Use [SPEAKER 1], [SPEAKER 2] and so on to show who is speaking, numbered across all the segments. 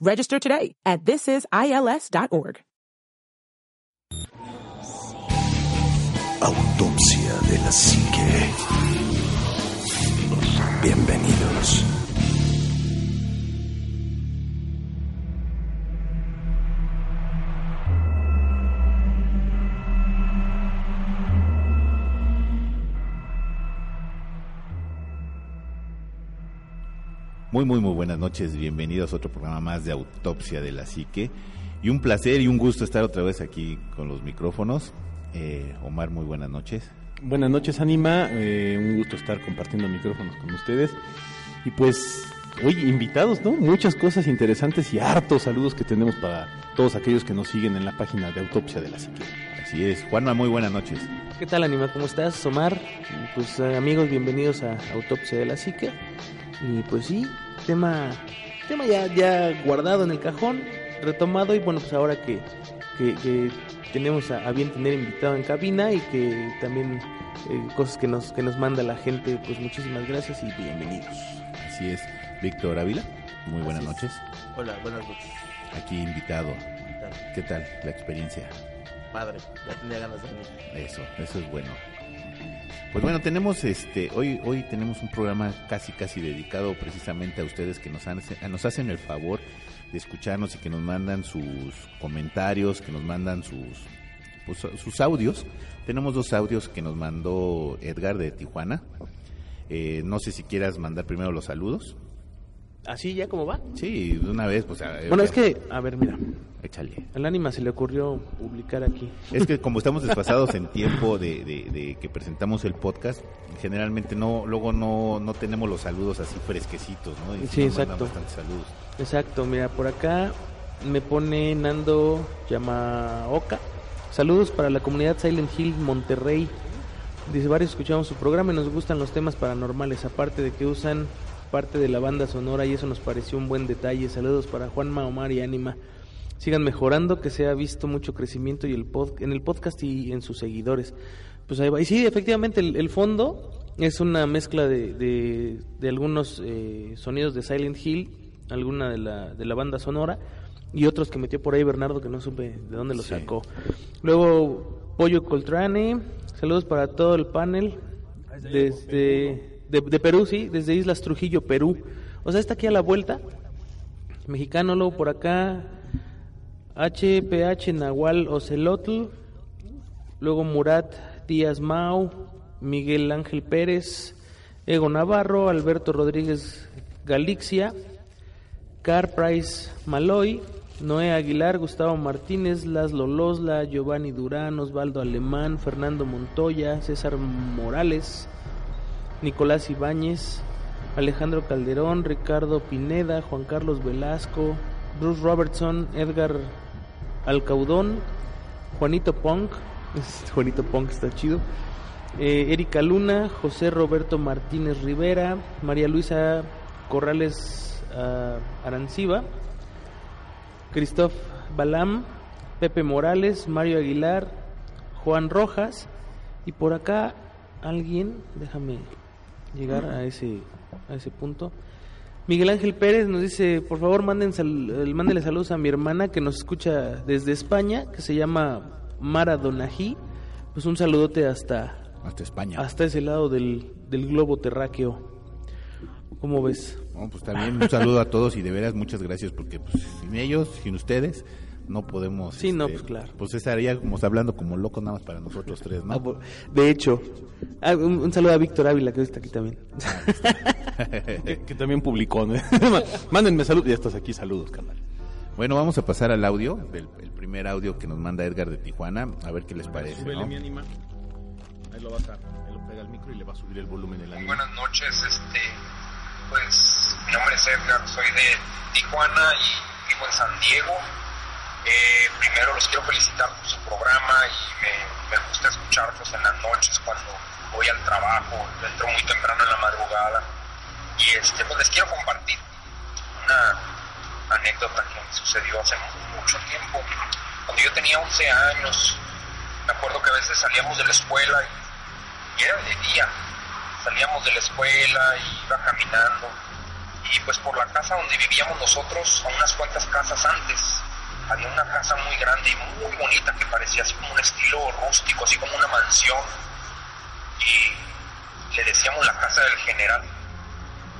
[SPEAKER 1] Register today at thisisils.org.
[SPEAKER 2] Autopsia de la psique. Bienvenidos.
[SPEAKER 3] Muy, muy, muy buenas noches. Bienvenidos a otro programa más de Autopsia de la Psique. Y un placer y un gusto estar otra vez aquí con los micrófonos. Eh, Omar, muy buenas noches.
[SPEAKER 4] Buenas noches, Anima. Eh, un gusto estar compartiendo micrófonos con ustedes. Y pues, hoy invitados, ¿no? Muchas cosas interesantes y hartos saludos que tenemos para todos aquellos que nos siguen en la página de Autopsia de la Psique.
[SPEAKER 3] Así es. Juanma, muy buenas noches.
[SPEAKER 5] ¿Qué tal, Anima? ¿Cómo estás, Omar? Pues eh, amigos, bienvenidos a Autopsia de la Psique. Y pues sí, tema, tema ya, ya guardado en el cajón, retomado y bueno, pues ahora que, que, que tenemos a, a, bien tener invitado en cabina y que también eh, cosas que nos, que nos manda la gente, pues muchísimas gracias y bienvenidos.
[SPEAKER 3] Así es. Víctor Ávila, muy buenas
[SPEAKER 6] Así
[SPEAKER 3] noches.
[SPEAKER 6] Es. Hola, buenas noches.
[SPEAKER 3] Aquí invitado.
[SPEAKER 6] invitado.
[SPEAKER 3] ¿Qué tal la experiencia?
[SPEAKER 6] Padre, ya tenía ganas de venir.
[SPEAKER 3] Eso, eso es bueno. Pues bueno, tenemos este hoy hoy tenemos un programa casi casi dedicado precisamente a ustedes que nos han, nos hacen el favor de escucharnos y que nos mandan sus comentarios, que nos mandan sus pues, sus audios. Tenemos dos audios que nos mandó Edgar de Tijuana. Eh, no sé si quieras mandar primero los saludos.
[SPEAKER 5] ¿Así ya como va?
[SPEAKER 3] Sí, de una vez, pues. A,
[SPEAKER 5] bueno, es que, a ver, mira.
[SPEAKER 3] Échale.
[SPEAKER 5] Al ánima se le ocurrió publicar aquí.
[SPEAKER 3] Es que como estamos desfasados en tiempo de, de, de, que presentamos el podcast, generalmente no, luego no, no tenemos los saludos así fresquecitos, ¿no?
[SPEAKER 5] Y sí, exacto.
[SPEAKER 3] saludos.
[SPEAKER 5] Exacto, mira, por acá me pone Nando Yamaoka. Saludos para la comunidad Silent Hill Monterrey. Dice, varios escuchamos su programa y nos gustan los temas paranormales, aparte de que usan parte de la banda sonora y eso nos pareció un buen detalle. Saludos para Juanma, Omar y Ánima. Sigan mejorando, que se ha visto mucho crecimiento y el pod, en el podcast y en sus seguidores. Pues ahí va. Y sí, efectivamente, el, el fondo es una mezcla de, de, de algunos eh, sonidos de Silent Hill, alguna de la, de la banda sonora y otros que metió por ahí Bernardo que no supe de dónde los sí. sacó. Luego, Pollo Coltrane, saludos para todo el panel desde de, de, Perú, sí, desde Islas Trujillo, Perú. O sea, está aquí a la vuelta. Mexicano, luego por acá. HPH Nahual Ocelotl. Luego Murat Díaz Mau. Miguel Ángel Pérez. Ego Navarro. Alberto Rodríguez Galixia. Car Price Maloy. Noé Aguilar, Gustavo Martínez, Laszlo Losla, Giovanni Durán, Osvaldo Alemán, Fernando Montoya, César Morales, Nicolás Ibáñez, Alejandro Calderón, Ricardo Pineda, Juan Carlos Velasco, Bruce Robertson, Edgar Alcaudón, Juanito Punk, Juanito Punk está chido, eh, Erika Luna, José Roberto Martínez Rivera, María Luisa Corrales uh, Aranciba, Christoph Balam, Pepe Morales, Mario Aguilar, Juan Rojas y por acá alguien, déjame llegar a ese, a ese punto. Miguel Ángel Pérez nos dice, por favor, manden sal, mándele saludos a mi hermana que nos escucha desde España, que se llama Mara Donají. Pues un saludote hasta,
[SPEAKER 3] hasta España.
[SPEAKER 5] Hasta ese lado del, del globo terráqueo. ¿Cómo ves?
[SPEAKER 3] Pues también un saludo a todos y de veras muchas gracias porque pues, sin ellos, sin ustedes, no podemos.
[SPEAKER 5] Sí, no,
[SPEAKER 3] este,
[SPEAKER 5] pues, claro.
[SPEAKER 3] Pues estaríamos hablando como locos nada más para nosotros tres, ¿no?
[SPEAKER 5] Ah, por- De hecho, ah, un, un saludo a Víctor Ávila, que hoy está aquí también.
[SPEAKER 4] Que, que también publicó, ¿no? Mándenme saludos. Ya estás aquí, saludos, carnal.
[SPEAKER 3] Bueno, vamos a pasar al audio, el, el primer audio que nos manda Edgar de Tijuana, a ver qué les parece, ¿no?
[SPEAKER 4] anima. Ahí lo vas a, ahí lo pega al micro y le va a subir el volumen el anima.
[SPEAKER 7] Buenas noches, este, pues mi nombre es Edgar, soy de Tijuana y vivo en San Diego. Eh, primero los quiero felicitar por su programa y me, gusta escucharlos en las noches cuando voy al trabajo, entro muy temprano en la madrugada y este, pues les quiero compartir una anécdota que me sucedió hace mucho tiempo. Cuando yo tenía 11 años, me acuerdo que a veces salíamos de la escuela y era de día. Salíamos de la escuela y iba caminando. Y pues por la casa donde vivíamos nosotros, a unas cuantas casas antes, había una casa muy grande y muy bonita que parecía así como un estilo rústico, así como una mansión. Y le decíamos la casa del general.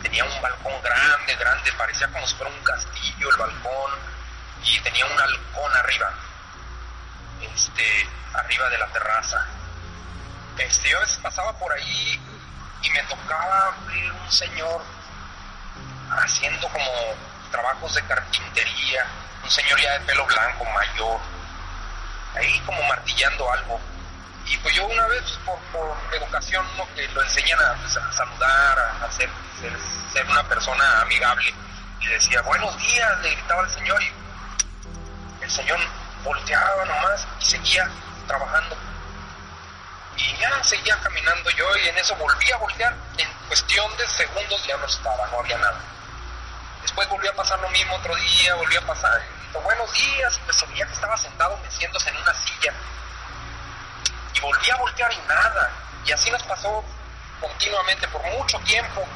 [SPEAKER 7] Tenía un balcón grande, grande, parecía como si fuera un castillo el balcón. Y tenía un halcón arriba, este, arriba de la terraza. Este, yo pasaba por ahí y me tocaba ver un señor haciendo como trabajos de carpintería, un señor ya de pelo blanco, mayor, ahí como martillando algo. Y pues yo una vez, por, por educación, lo enseñan a, pues, saludar, a, a ser, ser, ser una persona amigable, y decía, buenos días, le gritaba al señor, y el señor volteaba nomás y seguía trabajando. Y ya seguía caminando yo y en eso volví a voltear. En cuestión de segundos ya no estaba, no había nada. Después volvió a pasar lo mismo otro día, volvió a pasar. dijo, buenos días, pues se que estaba sentado meciéndose en una silla. Y volví a voltear y nada. Y así nos pasó continuamente por mucho tiempo.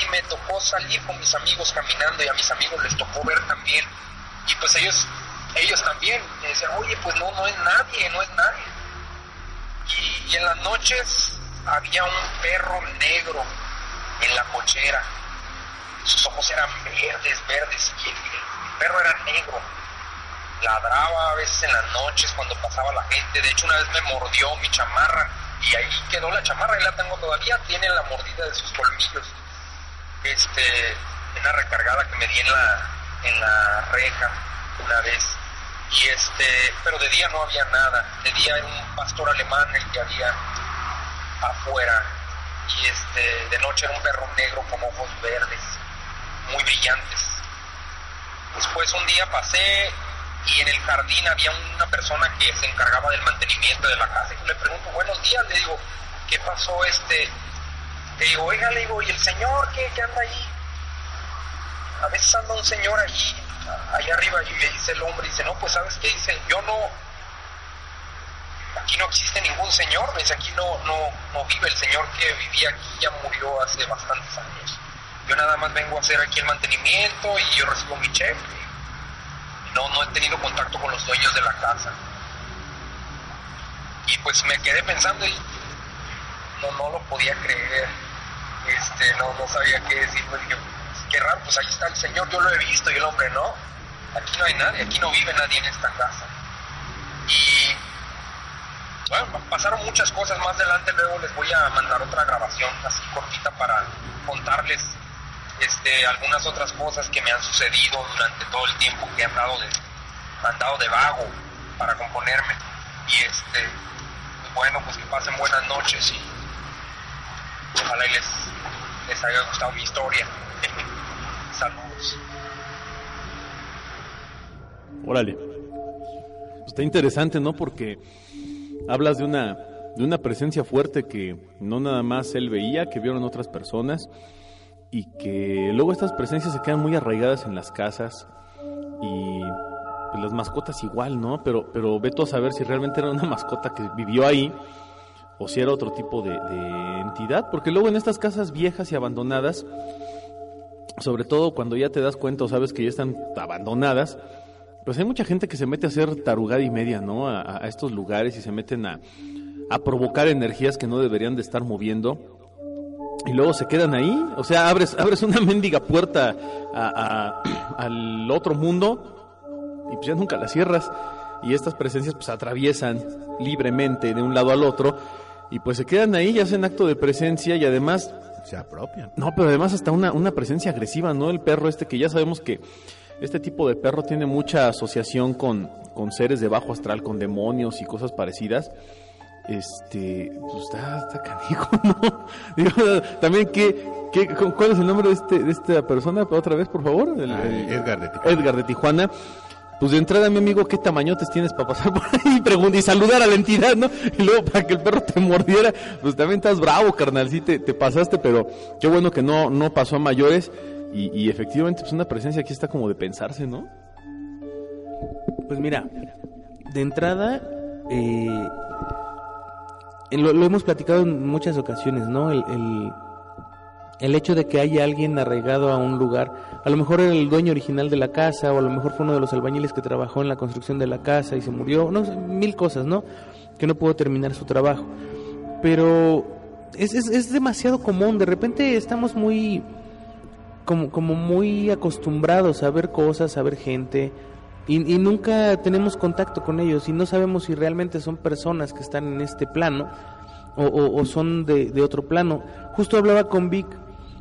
[SPEAKER 7] Y me tocó salir con mis amigos caminando y a mis amigos les tocó ver también. Y pues ellos, ellos también me decían, oye, pues no, no es nadie, no es nadie. Y en las noches había un perro negro en la cochera. Sus ojos eran verdes, verdes, y el, perro era negro. Ladraba a veces en las noches cuando pasaba la gente. De hecho, una vez me mordió mi chamarra y ahí quedó la chamarra, y la tengo todavía. Tiene la mordida de sus colmillos. Este, una recargada que me di en la, en la reja una vez. Y este, pero de día no había nada. De día era un pastor alemán el que había afuera. Y este, de noche era un perro negro con ojos verdes, muy brillantes. Después un día pasé y en el jardín había una persona que se encargaba del mantenimiento de la casa. Y le pregunto, buenos días, le digo, ¿qué pasó este? Le digo, oiga, le digo, ¿y el señor qué, qué anda ahí? A veces anda un señor allí, ahí arriba, y le dice el hombre, dice, no, pues sabes qué, dice, yo no, aquí no existe ningún señor, dice, aquí no, no, no vive el señor que vivía aquí, ya murió hace bastantes años. Yo nada más vengo a hacer aquí el mantenimiento y yo recibo mi cheque. No, no he tenido contacto con los dueños de la casa. Y pues me quedé pensando y no, no lo podía creer. Este, no, no sabía qué decir. Pues dije, qué raro, pues ahí está el señor, yo lo he visto y el hombre no. Aquí no hay nadie, aquí no vive nadie en esta casa. Y bueno, pasaron muchas cosas más adelante, luego les voy a mandar otra grabación así cortita para contarles este, algunas otras cosas que me han sucedido durante todo el tiempo que he andado de, andado de vago para componerme. Y este, pues bueno, pues que pasen buenas noches y ojalá y les, les haya gustado mi historia. Saludos.
[SPEAKER 4] Órale. Está interesante, ¿no? Porque hablas de una, de una presencia fuerte que no nada más él veía, que vieron otras personas y que luego estas presencias se quedan muy arraigadas en las casas y pues, las mascotas igual, ¿no? Pero, pero ve tú a saber si realmente era una mascota que vivió ahí o si era otro tipo de, de entidad, porque luego en estas casas viejas y abandonadas, sobre todo cuando ya te das cuenta o sabes que ya están abandonadas, pues hay mucha gente que se mete a hacer tarugada y media, ¿no? A, a estos lugares y se meten a, a provocar energías que no deberían de estar moviendo y luego se quedan ahí. O sea, abres, abres una mendiga puerta a- a- al otro mundo y pues ya nunca la cierras. Y estas presencias pues atraviesan libremente de un lado al otro y pues se quedan ahí y hacen acto de presencia y además
[SPEAKER 3] Se apropian.
[SPEAKER 4] no, pero además hasta una, una presencia agresiva, ¿no? El perro este que ya sabemos que este tipo de perro tiene mucha asociación con, con seres de bajo astral, con demonios y cosas parecidas. Este, pues está, está canijo, ¿no? Digo, también, ¿qué, qué, cu- ¿cuál es el nombre de, este, de esta persona? Otra vez, por favor. El-
[SPEAKER 3] Ah,
[SPEAKER 4] el-
[SPEAKER 3] Edgar de Tijuana.
[SPEAKER 4] Edgar de Tijuana. Pues de entrada, mi amigo, ¿qué tamañotes tienes para pasar por ahí y, saludar a la entidad, no? Y luego para que el perro te mordiera, pues también estás bravo, carnal, sí te, te pasaste, pero qué bueno que no, no pasó a mayores. Y, y efectivamente, pues una presencia aquí está como de pensarse, ¿no?
[SPEAKER 5] Pues mira, de entrada, eh, lo, lo hemos platicado en muchas ocasiones, ¿no? El, el, hecho de que haya alguien arraigado a un lugar, a lo mejor era el dueño original de la casa, o a lo mejor fue uno de los albañiles que trabajó en la construcción de la casa y se murió, no mil cosas, ¿no? Que no pudo terminar su trabajo. Pero es, es, es demasiado común, de repente estamos muy como, como muy acostumbrados a ver cosas, a ver gente, y, nunca tenemos contacto con ellos y no sabemos si realmente son personas que están en este plano o, son de, otro plano. Justo hablaba con Vic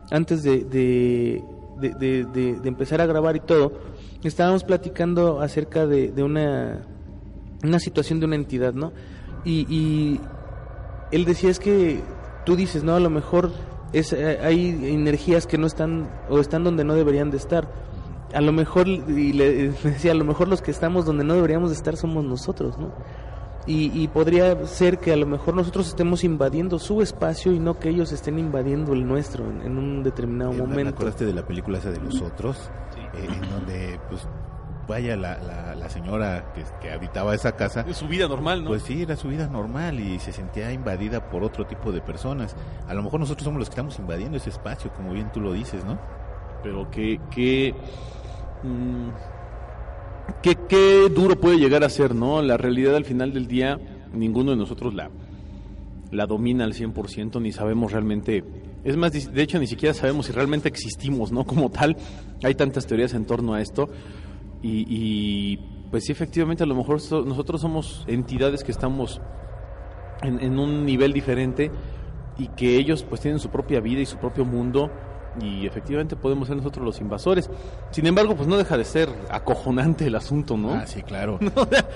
[SPEAKER 5] antes de, de, de- empezar a grabar y todo, estábamos platicando acerca de, de una, una situación de una entidad, ¿no? Y, y él decía es que tú dices, no, a lo mejor es, eh, hay energías que no están o están donde no deberían de estar. A lo mejor, y le decía, a lo mejor los que estamos donde no deberíamos de estar somos nosotros, ¿no? Y, y podría ser que a lo mejor nosotros estemos invadiendo su espacio y no que ellos estén invadiendo el nuestro en, en un determinado
[SPEAKER 3] Eh, ¿Me
[SPEAKER 5] momento.
[SPEAKER 3] acordaste de la película esa de los otros? Eh, en donde, pues, vaya la, la, la señora que, que habitaba esa casa.
[SPEAKER 4] Es su vida normal, ¿no?
[SPEAKER 3] Pues sí, era su vida normal y se sentía invadida por otro tipo de personas. A lo mejor nosotros somos los que estamos invadiendo ese espacio, como bien tú lo dices, ¿no?
[SPEAKER 4] pero qué, mm, qué, qué duro puede llegar a ser, ¿no? La realidad al final del día, ninguno de nosotros la, la domina al 100%, ni sabemos realmente, es más, de hecho ni siquiera sabemos si realmente existimos, ¿no? Como tal, hay tantas teorías en torno a esto y, pues sí, efectivamente a lo mejor so- nosotros somos entidades que estamos en un nivel diferente y que ellos pues tienen su propia vida y su propio mundo y efectivamente podemos ser nosotros los invasores. Sin embargo, pues no deja de ser acojonante el asunto, ¿no?
[SPEAKER 3] Ah, sí, claro.
[SPEAKER 4] No,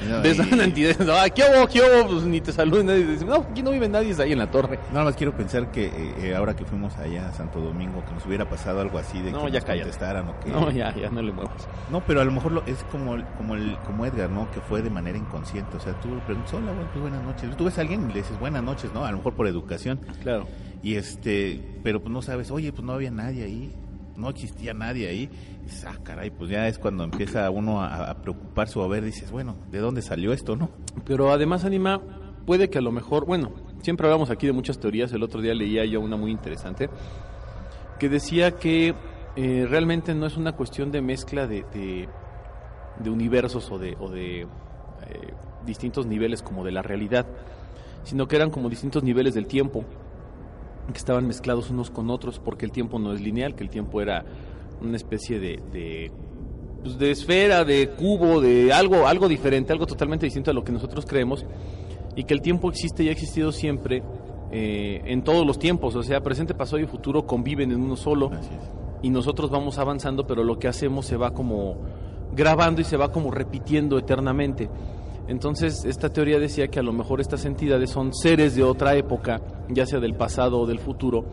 [SPEAKER 3] No,
[SPEAKER 4] de
[SPEAKER 3] y-
[SPEAKER 4] esa entidad, no, ¿qué hubo, qué hubo? Pues ni te saluda nadie. Dice, no, aquí no vive nadie, es ahí en la torre.
[SPEAKER 3] Nada más quiero pensar que eh, eh, ahora que fuimos allá a Santo Domingo, que nos hubiera pasado algo así de
[SPEAKER 4] No,
[SPEAKER 3] que
[SPEAKER 4] ya
[SPEAKER 3] nos contestaran o que...
[SPEAKER 4] No, ya, ya no le muevas.
[SPEAKER 3] No, pero a lo mejor lo- es como como el como Edgar, ¿no? Que fue de manera inconsciente. O sea, tú le preguntas, hola, pues buenas noches. Tú ves a alguien y le dices buenas noches, ¿no? A lo mejor por educación.
[SPEAKER 4] Claro.
[SPEAKER 3] Y este, pero pues no sabes, oye, pues no había nadie ahí. No existía nadie ahí. Y ah, caray, pues ya es cuando empieza uno a, preocuparse o a ver, dices, bueno, ¿de dónde salió esto, no?
[SPEAKER 4] Pero además, Anima, puede que a lo mejor, bueno, siempre hablamos aquí de muchas teorías. El otro día leía yo una muy interesante que decía que eh, realmente no es una cuestión de mezcla de, de, de universos o de, o de eh, distintos niveles como de la realidad, sino que eran como distintos niveles del tiempo que estaban mezclados unos con otros porque el tiempo no es lineal, que el tiempo era una especie de, de, pues, de esfera, de cubo, de algo, algo diferente, algo totalmente distinto a lo que nosotros creemos y que el tiempo existe y ha existido siempre eh, en todos los tiempos, o sea, presente, pasado y futuro conviven en uno solo y nosotros vamos avanzando, pero lo que hacemos se va como grabando y se va como repitiendo eternamente. Entonces, esta teoría decía que a lo mejor estas entidades son seres de otra época, ya sea del pasado o del futuro,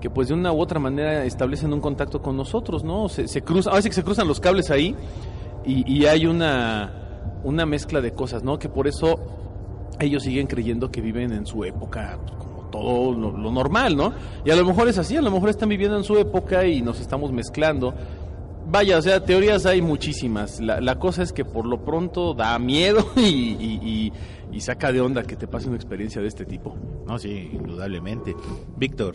[SPEAKER 4] que pues de una u otra manera establecen un contacto con nosotros, ¿no? Se, cruzan, a veces se cruzan los cables ahí y, y hay una, una mezcla de cosas, ¿no? Que por eso ellos siguen creyendo que viven en su época, pues, como todo lo, lo normal, ¿no? Y a lo mejor es así, a lo mejor están viviendo en su época y nos estamos mezclando. Vaya, o sea, teorías hay muchísimas. La, la cosa es que por lo pronto da miedo y, y- y- y saca de onda que te pase una experiencia de este tipo.
[SPEAKER 3] No, sí, indudablemente. Víctor,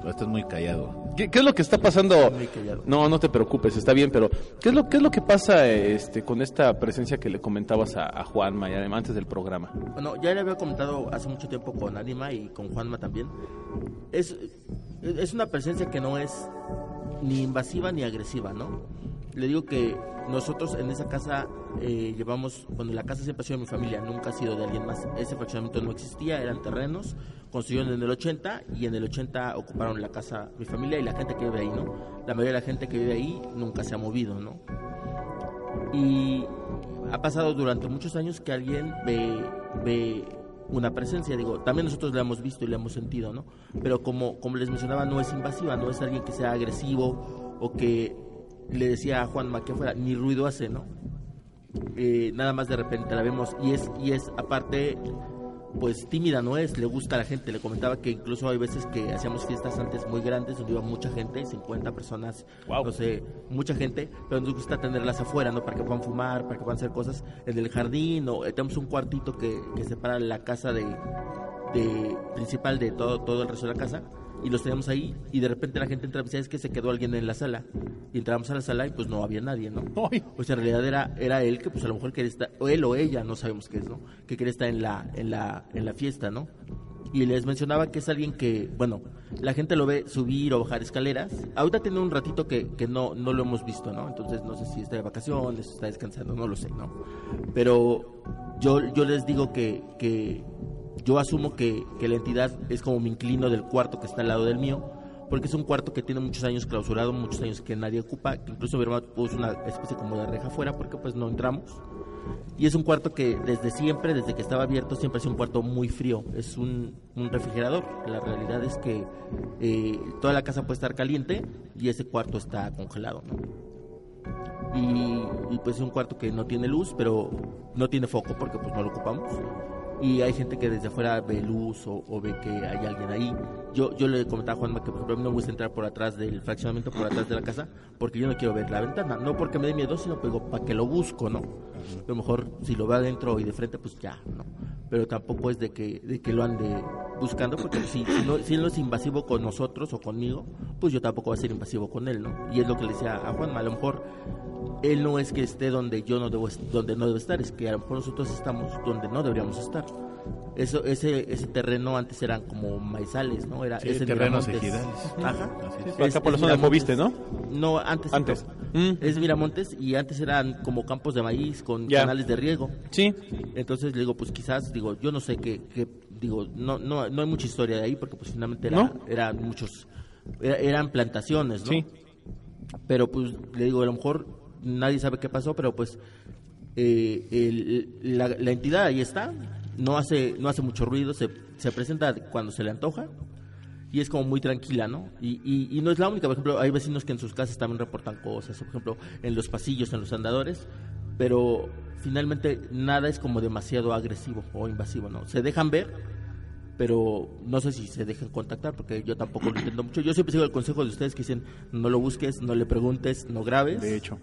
[SPEAKER 3] tú estás muy callado.
[SPEAKER 4] ¿Qué, qué es lo que está pasando?
[SPEAKER 6] Muy callado.
[SPEAKER 4] No, no te preocupes, está bien, pero ¿qué es lo, qué es lo que pasa este, con esta presencia que le comentabas a, a Juanma y además antes del programa?
[SPEAKER 6] Bueno, ya le había comentado hace mucho tiempo con Anima y con Juanma también. Es, es una presencia que no es ni invasiva ni agresiva, ¿no? Le digo que nosotros en esa casa eh, llevamos, bueno, la casa siempre ha sido de mi familia, nunca ha sido de alguien más. Ese fraccionamiento no existía, eran terrenos, construyeron en el 80 y en el 80 ocuparon la casa mi familia y la gente que vive ahí, ¿no? La mayoría de la gente que vive ahí nunca se ha movido, ¿no? Y ha pasado durante muchos años que alguien ve, ve una presencia, digo, también nosotros la hemos visto y la hemos sentido, ¿no? Pero como, como les mencionaba, no es invasiva, no es alguien que sea agresivo o que le decía a Juanma que fuera, ni ruido hace, ¿no? Eh, nada más de repente la vemos y es, y es aparte pues tímida no es, le gusta a la gente. Le comentaba que incluso hay veces que hacíamos fiestas antes muy grandes donde iba mucha gente, 50 personas, no sé, mucha gente, pero nos gusta tenerlas afuera, ¿no? Para que puedan fumar, para que puedan hacer cosas en el jardín, o eh, tenemos un cuartito que, que separa la casa de, de principal de todo, todo el resto de la casa y los teníamos ahí y de repente la gente entra y dice, es que se quedó alguien en la sala y entramos a la sala y pues no había nadie, ¿no? Pues en realidad era, era él que pues a lo mejor quería estar, o él o ella, no sabemos qué es, ¿no? Que quería estar en la, en la, en la fiesta, ¿no? Y les mencionaba que es alguien que, bueno, la gente lo ve subir o bajar escaleras. Ahorita tiene un ratito que, que no, no lo hemos visto, ¿no? Entonces no sé si está de vacaciones, está descansando, no lo sé, ¿no? Pero yo, yo les digo que, que yo asumo que, que, la entidad es como mi inclino del cuarto que está al lado del mío, porque es un cuarto que tiene muchos años clausurado, muchos años que nadie ocupa, que incluso mi hermano puso una especie como de reja afuera porque pues no entramos. Y es un cuarto que desde siempre, desde que estaba abierto, siempre es un cuarto muy frío. Es un, un refrigerador. La realidad es que eh, toda la casa puede estar caliente y ese cuarto está congelado. ¿no? Y, y, pues es un cuarto que no tiene luz, pero no tiene foco porque pues no lo ocupamos y hay gente que desde afuera ve luz o, o, ve que hay alguien ahí. Yo, yo le comentaba a Juanma que por ejemplo a mí no me gusta entrar por atrás del fraccionamiento, por atrás de la casa, porque yo no quiero ver la ventana, no porque me dé miedo, sino pues, para que lo busco, ¿no? A lo mejor si lo veo adentro y de frente, pues ya, ¿no? Pero tampoco es de que, de que lo ande buscando, porque si, si, no, si él no es invasivo con nosotros o conmigo, pues yo tampoco voy a ser invasivo con él, ¿no? Y es lo que le decía a Juanma, a lo mejor él no es que esté donde yo no debo donde no debe estar, es que a lo mejor nosotros estamos donde no deberíamos estar. Eso ese ese terreno antes eran como maizales, ¿no? Era
[SPEAKER 3] sí,
[SPEAKER 6] ese
[SPEAKER 3] terrenos ejidales.
[SPEAKER 6] Ajá.
[SPEAKER 4] Sí, acá por la zona de Moviste, ¿no?
[SPEAKER 6] No, antes.
[SPEAKER 4] Antes. Mm.
[SPEAKER 6] Es Miramontes y antes eran como campos de maíz con canales de riego.
[SPEAKER 4] Sí.
[SPEAKER 6] Entonces le digo, pues quizás, digo, yo no sé qué, qué- digo, no, no, no hay mucha historia de ahí porque pues finalmente era,
[SPEAKER 4] ¿No?
[SPEAKER 6] eran muchos, era- eran plantaciones, ¿no?
[SPEAKER 4] Sí.
[SPEAKER 6] Pero pues le digo, a lo mejor nadie sabe qué pasó, pero pues eh, el- la, la entidad ahí está, no hace, no hace mucho ruido, se, se presenta cuando se le antoja y es como muy tranquila, ¿no? Y, y, y no es la única, por ejemplo, hay vecinos que en sus casas también reportan cosas, por ejemplo, en los pasillos, en los andadores, pero finalmente nada es como demasiado agresivo o invasivo, ¿no? Se dejan ver, pero no sé si se dejan contactar porque yo tampoco lo entiendo mucho. Yo siempre sigo el consejo de ustedes que dicen, no lo busques, no le preguntes, no grabes.
[SPEAKER 4] De hecho.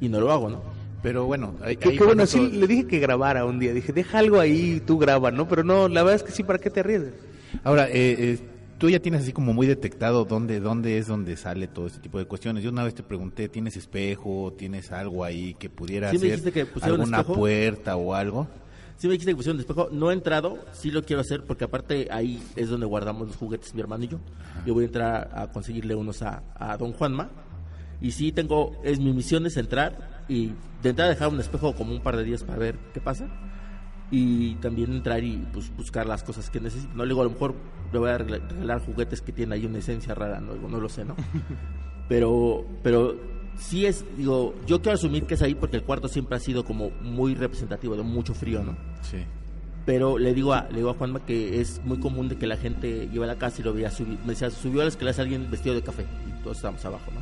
[SPEAKER 6] Y no lo hago, ¿no?
[SPEAKER 3] Pero bueno, ahí,
[SPEAKER 5] Qué,
[SPEAKER 3] ahí
[SPEAKER 5] qué bueno, sí le dije que grabara un día. Dije, deja algo ahí y tú graba, ¿no? Pero no, la verdad es que sí, ¿para qué te arriesgas?
[SPEAKER 3] Ahora, eh, eh, tú ya tienes así como muy detectado dónde, dónde es donde sale todo este tipo de cuestiones. Yo una vez te pregunté, ¿tienes espejo? ¿Tienes algo ahí que pudiera
[SPEAKER 6] Sí me
[SPEAKER 3] ser
[SPEAKER 6] dijiste que
[SPEAKER 3] alguna
[SPEAKER 6] espejo.
[SPEAKER 3] puerta o algo?
[SPEAKER 6] Sí me dijiste que pusieron de espejo, no he entrado, sí lo quiero hacer porque aparte ahí es donde guardamos los juguetes mi hermano y yo. Yo voy a entrar a conseguirle unos a, a don Juanma y sí tengo, es mi misión es entrar y de entrada dejar un espejo como un par de días para ver qué pasa y también entrar y pues buscar las cosas que necesito. No le digo, a lo mejor le voy a regalar juguetes que tienen ahí una esencia rara, no, no lo sé, ¿no? pero pero sí es digo yo quiero asumir que es ahí porque el cuarto siempre ha sido como muy representativo de mucho frío no
[SPEAKER 3] Sí.
[SPEAKER 6] pero le digo a le digo a Juanma que es muy común de que la gente lleva a la casa y lo veía subir me decía subió a las escaleras alguien vestido de café y todos estábamos abajo no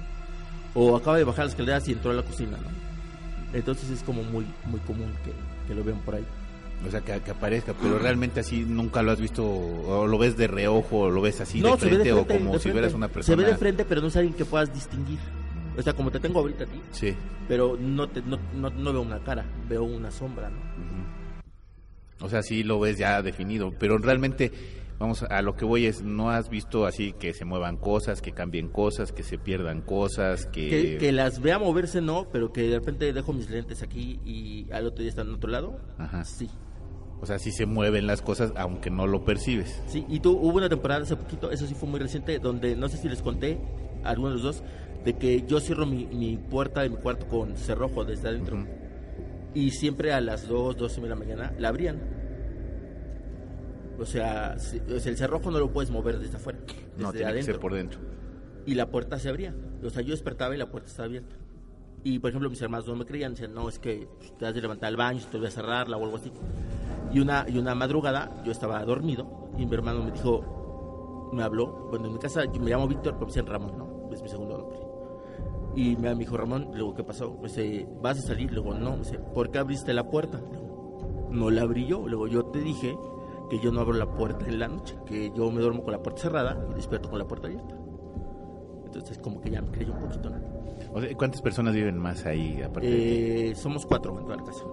[SPEAKER 6] o acaba de bajar las escaleras y entró a la cocina no entonces es como muy muy común que, que lo vean por ahí.
[SPEAKER 3] O sea, que, que aparezca, pero realmente así nunca lo has visto, o lo ves de reojo, o lo ves así
[SPEAKER 6] no
[SPEAKER 3] de frente,
[SPEAKER 6] de frente
[SPEAKER 3] o como si vieras una persona.
[SPEAKER 6] se ve de frente pero no es alguien que puedas distinguir. O sea como te tengo ahorita a ti
[SPEAKER 3] Sí.
[SPEAKER 6] pero no te no, no, no veo una cara veo una sombra no
[SPEAKER 3] O sea, sí lo ves ya definido, pero realmente, vamos, a lo que voy es, no has visto así que se muevan cosas, que cambien cosas, que se pierdan cosas, que...
[SPEAKER 6] que, que las vea moverse no, pero que de repente dejo mis lentes aquí y al otro día están en otro lado.
[SPEAKER 3] Ajá.
[SPEAKER 6] Sí.
[SPEAKER 3] O sea, sí se mueven las cosas, aunque no lo percibes.
[SPEAKER 6] Sí, y tú hubo una temporada hace poquito, eso sí fue muy reciente, donde no sé si les conté, a algunos de los dos, de que yo cierro mi, mi puerta de mi cuarto con cerrojo desde adentro. Y siempre a las 2, 2 y media de la mañana la abrían. O sea, el cerrojo no lo puedes mover desde afuera, desde
[SPEAKER 3] No, tiene que
[SPEAKER 6] adentro.
[SPEAKER 3] ser por dentro.
[SPEAKER 6] Y la puerta se abría. O sea, yo despertaba y la puerta estaba abierta. Y, por ejemplo, mis hermanos no me creían. Decían, no, es que te has de levantar al baño, te voy a cerrarla o algo así. Y una, y una madrugada yo estaba dormido y mi hermano me dijo, me habló. Bueno, en mi casa yo me llamo Víctor, pero me dicen Ramón, ¿no? Es mi segundo nombre. Y me, dijo, Ramón, luego, ¿qué pasó? Me dice, ¿vas a salir? Luego, no. Me dice, ¿por qué abriste la puerta? Le digo, no la abrí yo. Luego, yo te dije que yo no abro la puerta en la noche, que yo me duermo con la puerta cerrada y despierto con la puerta abierta. Entonces, como que ya me creyó un poquito, ¿no?
[SPEAKER 3] O sea, ¿Cuántas personas viven más ahí aparte de?
[SPEAKER 6] Eh, somos cuatro en toda la casa.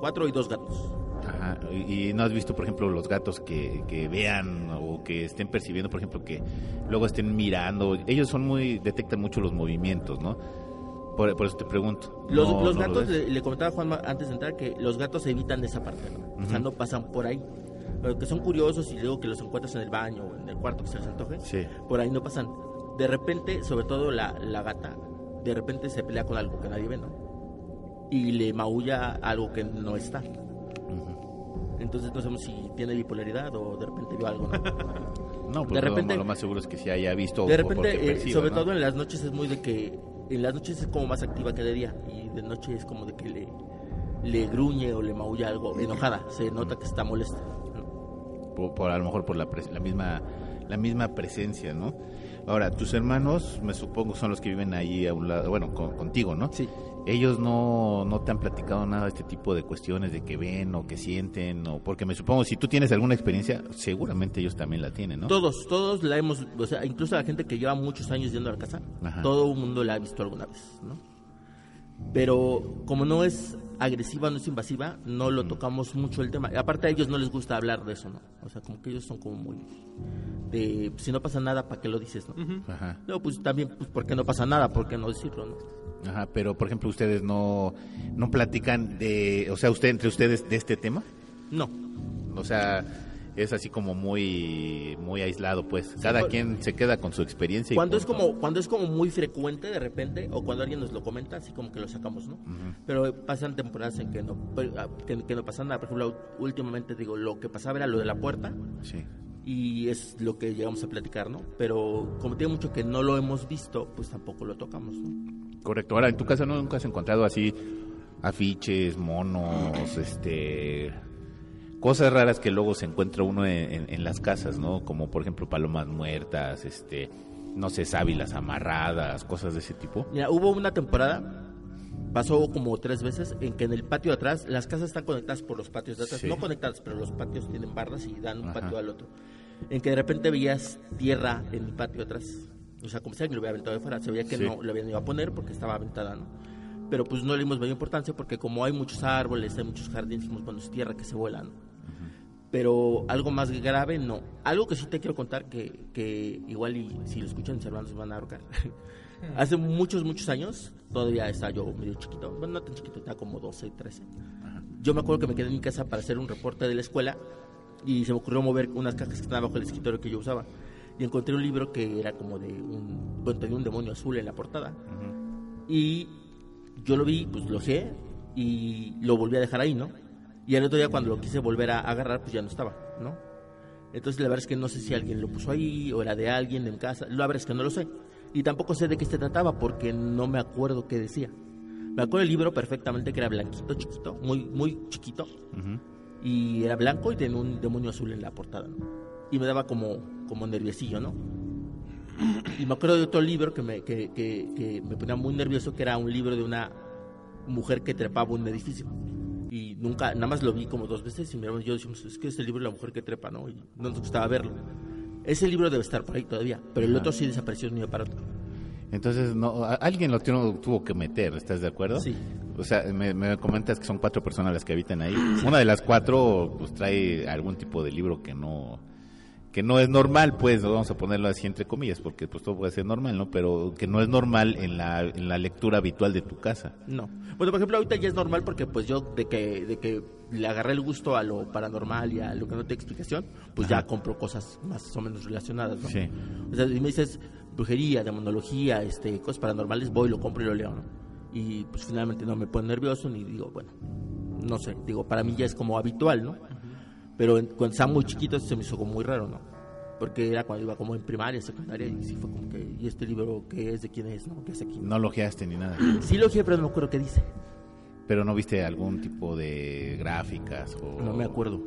[SPEAKER 6] Cuatro y dos gatos.
[SPEAKER 3] Ajá. Y no has visto, por ejemplo, los gatos que, que vean o que estén percibiendo, por ejemplo, que luego estén mirando. Ellos son muy, detectan mucho los movimientos, ¿no? Por, por eso te pregunto.
[SPEAKER 6] Los,
[SPEAKER 3] No,
[SPEAKER 6] los
[SPEAKER 3] no lo
[SPEAKER 6] gatos,
[SPEAKER 3] ves?
[SPEAKER 6] le, le comentaba Juanma antes de entrar que los gatos evitan esa parte, ¿no? O sea, no pasan por ahí. Que son curiosos y luego que los encuentras en el baño o en el cuarto que se les antoje,
[SPEAKER 3] Sí.
[SPEAKER 6] por ahí no pasan. De repente, sobre todo la, la gata, de repente se pelea con algo que nadie ve, ¿no? Y le maulla algo que no está. Entonces no sabemos si tiene bipolaridad o de repente vio algo, ¿no?
[SPEAKER 3] No, pues
[SPEAKER 6] de
[SPEAKER 3] lo-
[SPEAKER 6] repente-
[SPEAKER 3] lo, más seguro es que sí haya visto.
[SPEAKER 6] De repente, eh, sobre
[SPEAKER 3] ¿no?
[SPEAKER 6] todo en las noches es muy de que en las noches es como más activa que de día y de noche es como de que le, le gruñe o le maulla algo enojada, se nota que está molesta.
[SPEAKER 3] Por, por- a lo mejor por la, la misma la misma presencia, ¿no? Ahora, tus hermanos, me supongo, son los que viven ahí a un lado, bueno, con- contigo, ¿no?
[SPEAKER 6] Sí.
[SPEAKER 3] Ellos no, no te han platicado nada de este tipo de cuestiones de que ven o que sienten, o porque me supongo, si tú tienes alguna experiencia, seguramente ellos también la tienen, ¿no?
[SPEAKER 6] Todos, todos la hemos, o sea, incluso la gente que lleva muchos años yendo a la casa,
[SPEAKER 3] Ajá.
[SPEAKER 6] todo el mundo la ha visto alguna vez, ¿no? Pero como no es agresiva, no es invasiva, no lo tocamos mucho el tema. Aparte a ellos no les gusta hablar de eso, ¿no? O sea, como que ellos son como muy de si no pasa nada, ¿para qué lo dices, no?
[SPEAKER 3] Ajá.
[SPEAKER 6] No, pues también, pues, ¿por qué no pasa nada? ¿Por qué no decirlo, no?
[SPEAKER 3] Ajá, pero por ejemplo, ustedes no, no platican de, o sea, usted entre ustedes de este tema,
[SPEAKER 6] No.
[SPEAKER 3] o sea, es así como muy, muy aislado, pues. Cada
[SPEAKER 6] por-
[SPEAKER 3] quien se queda con su experiencia. y
[SPEAKER 6] Cuando es como cuando es como muy frecuente de repente o cuando alguien nos lo comenta, así como que lo sacamos, ¿no? Pero pasan temporadas en que no pero, ah, que, que no pasa nada. Por ejemplo, últimamente digo, lo que pasaba era lo de la puerta
[SPEAKER 3] Sí.
[SPEAKER 6] y es lo que llegamos a platicar, ¿no? Pero como tiene mucho que no lo hemos visto, pues tampoco lo tocamos, ¿no?
[SPEAKER 3] Correcto. Ahora, en tu casa no nunca has encontrado así afiches, monos, este cosas raras que luego se encuentra uno en, en- en las casas, ¿no? Como por ejemplo palomas muertas, este, no sé, sábilas amarradas, cosas de ese tipo.
[SPEAKER 6] Mira, hubo una temporada, pasó como tres veces, en que en el patio de atrás, las casas están conectadas por los patios de atrás,
[SPEAKER 3] Sí.
[SPEAKER 6] no conectadas, pero los patios tienen barras y dan un
[SPEAKER 3] Ajá.
[SPEAKER 6] patio al otro. En que de repente veías tierra en el patio de atrás. O sea, como si alguien lo hubiera aventado de fuera. Se veía que
[SPEAKER 3] Sí.
[SPEAKER 6] no lo habían ido a poner porque estaba aventada, ¿no? Pero pues no le dimos mayor importancia porque como hay muchos árboles, hay muchos jardines, dijimos, bueno, es tierra que se vuela, ¿no? Pero algo más grave, no. Algo que sí te quiero contar que, que igual y si lo escuchan mis hermanos van a ahorcar. Hace muchos, muchos años, todavía estaba yo medio chiquito, bueno, no tan chiquito, estaba como 12, 13. Yo me acuerdo que me quedé en mi casa para hacer un reporte de la escuela y se me ocurrió mover unas cajas que estaban bajo el escritorio que yo usaba. Y encontré un libro que era como de un, bueno, tenía un demonio azul en la portada. Y yo lo vi, pues lo sé y lo volví a dejar ahí, ¿no? Y al otro día cuando lo quise volver a agarrar, pues ya no estaba, ¿no? Entonces la verdad es que no sé si alguien lo puso ahí o era de alguien en casa. La verdad es que no lo sé. Y tampoco sé de qué se trataba porque no me acuerdo qué decía. Me acuerdo del libro perfectamente que era blanquito, chiquito, muy, muy chiquito. Y era blanco y tenía un demonio azul en la portada, ¿no? Y me daba como, como nerviosillo, ¿no? Y me acuerdo de otro libro que me, que, que, que me ponía muy nervioso, que era un libro de una mujer que trepaba un edificio. Y nunca, nada más lo vi como dos veces y mi hermano y yo decimos, es que es el libro de la mujer que trepa, ¿no? Y no nos gustaba verlo. Ese libro debe estar por ahí todavía, pero el otro sí desapareció de un día para otro.
[SPEAKER 3] Entonces, no, alguien lo tuvo, tuvo que meter, ¿estás de acuerdo?
[SPEAKER 6] Sí.
[SPEAKER 3] O sea, me, me comentas que son cuatro personas las que habitan ahí. Una de las cuatro, pues trae algún tipo de libro que no que no es normal, pues, vamos a ponerlo así entre comillas, porque pues todo puede ser normal, ¿no? Pero que no es normal en la, en la lectura habitual de tu casa.
[SPEAKER 6] No. Bueno, por ejemplo, ahorita ya es normal porque pues yo de que, de que le agarré el gusto a lo paranormal y a lo que no tiene explicación, pues ya compro cosas más o menos relacionadas, ¿no?
[SPEAKER 3] Sí.
[SPEAKER 6] O sea, y me dices, brujería, demonología, este, cosas paranormales, voy, lo compro y lo leo, ¿no? Y pues finalmente no me pone nervioso ni digo, bueno, no sé, digo, para mí ya es como habitual, ¿no? Pero cuando estaba muy chiquito se me hizo como muy raro, ¿no? Porque era cuando iba como en primaria, secundaria, y sí fue como que, ¿y este libro qué es? ¿De quién es? ¿No? ¿Qué es aquí?
[SPEAKER 3] No logeaste ni nada.
[SPEAKER 6] Sí lo pero no me acuerdo qué dice.
[SPEAKER 3] Pero no viste algún tipo de gráficas o...
[SPEAKER 6] No me acuerdo.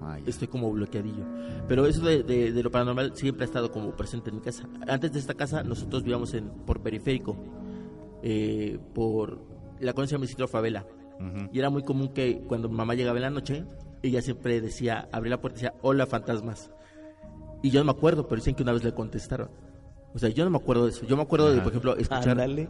[SPEAKER 3] Ah.
[SPEAKER 6] Estoy como bloqueadillo. Pero eso de, de- de lo paranormal siempre ha estado como presente en mi casa. Antes de esta casa, nosotros vivíamos en, por periférico, eh, por la llama Isidro Favela.
[SPEAKER 3] Ujú.
[SPEAKER 6] Y era muy común que cuando mi mamá llegaba en la noche, ella siempre decía, abría la puerta y decía, hola fantasmas. Y yo no me acuerdo, pero dicen que una vez le contestaron. O sea, yo no me acuerdo de eso. Yo me acuerdo de, por ejemplo, escuchar...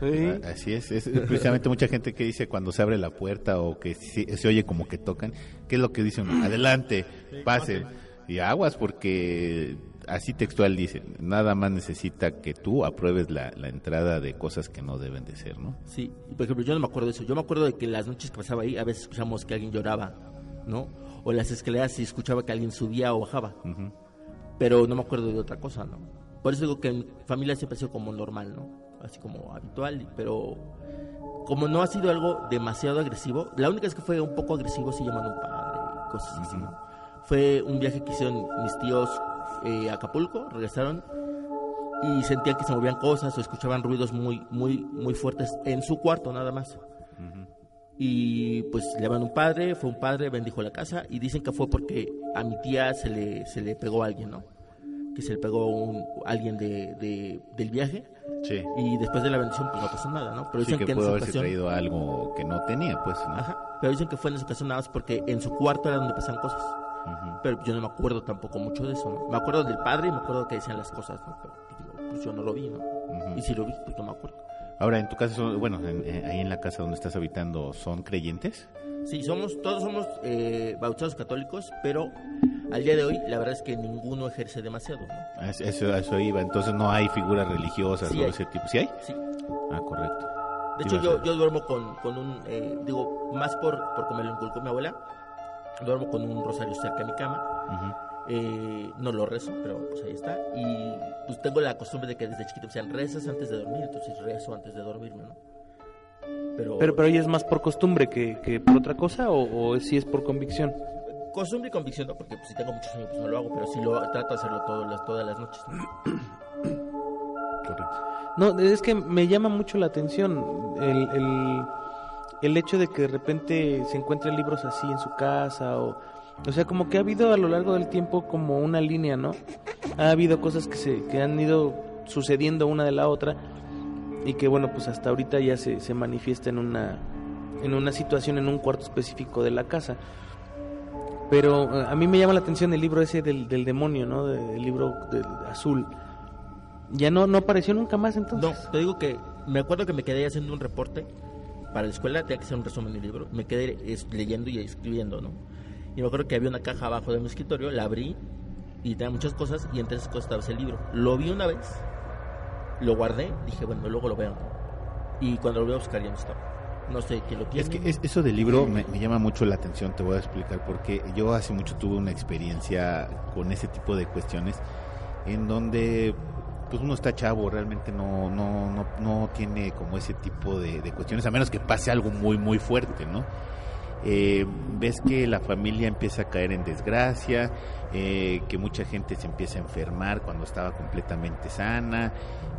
[SPEAKER 3] Ah, Así es, es precisamente mucha gente que dice cuando se abre la puerta o que se, se oye como que tocan, ¿qué es lo que dicen? Adelante, pase. Y aguas porque así textual dice, nada más necesita que tú apruebes la, la entrada de cosas que no deben de ser, ¿no?
[SPEAKER 6] Sí, por ejemplo, yo no me acuerdo de eso. Yo me acuerdo de que las noches que pasaba ahí, a veces escuchamos que alguien lloraba, ¿no? O las escaleras se escuchaba que alguien subía o bajaba. Pero no me acuerdo de otra cosa, ¿no? Por eso digo que en mi familia siempre ha sido como normal, ¿no? Así como habitual, pero como no ha sido algo demasiado agresivo, la única vez que fue un poco agresivo se llaman un padre y cosas así, ¿no? Fue un viaje que hicieron mis tíos eh, a Acapulco, regresaron y sentían que se movían cosas o escuchaban ruidos muy, muy, muy fuertes en su cuarto nada más. Y pues le llaman un padre, fue un padre, bendijo la casa y dicen que fue porque a mi tía se le, se le pegó a alguien, ¿no? Que se le pegó un, alguien de, de- del viaje
[SPEAKER 3] Sí.
[SPEAKER 6] y después de la bendición pues no pasó nada, ¿no? Pero
[SPEAKER 3] Sí,
[SPEAKER 6] dicen
[SPEAKER 3] que
[SPEAKER 6] que, en
[SPEAKER 3] pudo
[SPEAKER 6] esa
[SPEAKER 3] haberse
[SPEAKER 6] ocasión...
[SPEAKER 3] traído algo que no tenía, pues, ¿no?
[SPEAKER 6] Ajá, pero dicen que fue en esa ocasión nada más porque en su cuarto era donde pasaban cosas. Pero yo no me acuerdo tampoco mucho de eso, ¿no? Me acuerdo del padre y me acuerdo que decían las cosas, ¿no? Pero pues, digo, pues yo no lo vi, ¿no? Y si lo vi, pues no me acuerdo.
[SPEAKER 3] Ahora, en tu casa, son- bueno, en- eh, ahí en la casa donde estás habitando, ¿son creyentes?
[SPEAKER 6] Sí, somos, todos somos eh, bautizados católicos, pero al día de hoy la verdad es que ninguno ejerce demasiado, ¿no?
[SPEAKER 3] Eso, iba, entonces no hay figuras religiosas
[SPEAKER 6] Sí
[SPEAKER 3] o
[SPEAKER 6] hay.
[SPEAKER 3] ese tipo. ¿Sí hay?
[SPEAKER 6] Sí.
[SPEAKER 3] Ah, correcto.
[SPEAKER 6] De hecho, yo, yo duermo con, con un, eh, digo, más por, porque me lo inculcó mi abuela, duermo con un rosario cerca de mi cama. Eh, no lo rezo, pero pues ahí está. Y pues tengo la costumbre de que desde chiquito me decían rezas antes de dormir, entonces rezo antes de dormirme, ¿no? Pero,
[SPEAKER 5] Pero, pero ¿y es más por costumbre que, que por otra cosa o, o si es por convicción?
[SPEAKER 6] costumbre y convicción, ¿no? Porque pues, si tengo mucho sueño, pues no lo hago, pero sí lo trato de hacerlo todas las, todas las noches. ¿no?
[SPEAKER 3] Correcto.
[SPEAKER 5] No, es que me llama mucho la atención el, el, el hecho de que de repente se encuentren libros así en su casa o... O sea, como que ha habido a lo largo del tiempo como una línea, ¿no? Ha habido cosas que, se, que han ido sucediendo una de la otra y que, bueno, pues hasta ahorita ya se, se manifiesta en una, en una situación, en un cuarto específico de la casa. Pero eh, a mí me llama la atención el libro ese del, del demonio, ¿no? El libro del azul. Ya no, no apareció nunca más entonces.
[SPEAKER 6] No, te digo que me acuerdo que me quedé haciendo un reporte para la escuela, tenía que hacer un resumen del libro. Me quedé leyendo y escribiendo, ¿no? Y me acuerdo que había una caja abajo de mi escritorio, la abrí y tenía muchas cosas y entre esas cosas estaba ese libro. Lo vi una vez, lo guardé, dije, bueno, luego lo veo. Y cuando lo voy a buscar ya no estaba. No sé quién lo tiene.
[SPEAKER 3] Es que es- eso del libro me, me llama mucho la atención, te voy a explicar, porque yo hace mucho tuve una experiencia con ese tipo de cuestiones en donde pues uno está chavo, realmente no, no, no, no tiene como ese tipo de, de cuestiones, a menos que pase algo muy, muy fuerte, ¿no? Eh, ves que la familia empieza a caer en desgracia, eh, que mucha gente se empieza a enfermar cuando estaba completamente sana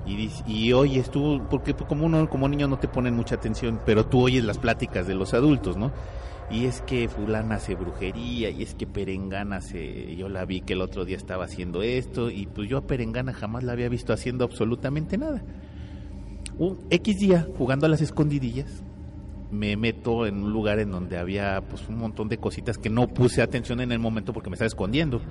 [SPEAKER 3] y, y oyes tú, porque como uno como niño no te ponen mucha atención, pero tú oyes las pláticas de los adultos, ¿no? Y es que fulana hace brujería, y es que Perengana se, yo la vi que el otro día estaba haciendo esto, y pues yo a Perengana jamás la había visto haciendo absolutamente nada. Un X día, jugando a las escondidillas, me meto en un lugar en donde había pues un montón de cositas que no puse atención en el momento porque me estaba escondiendo.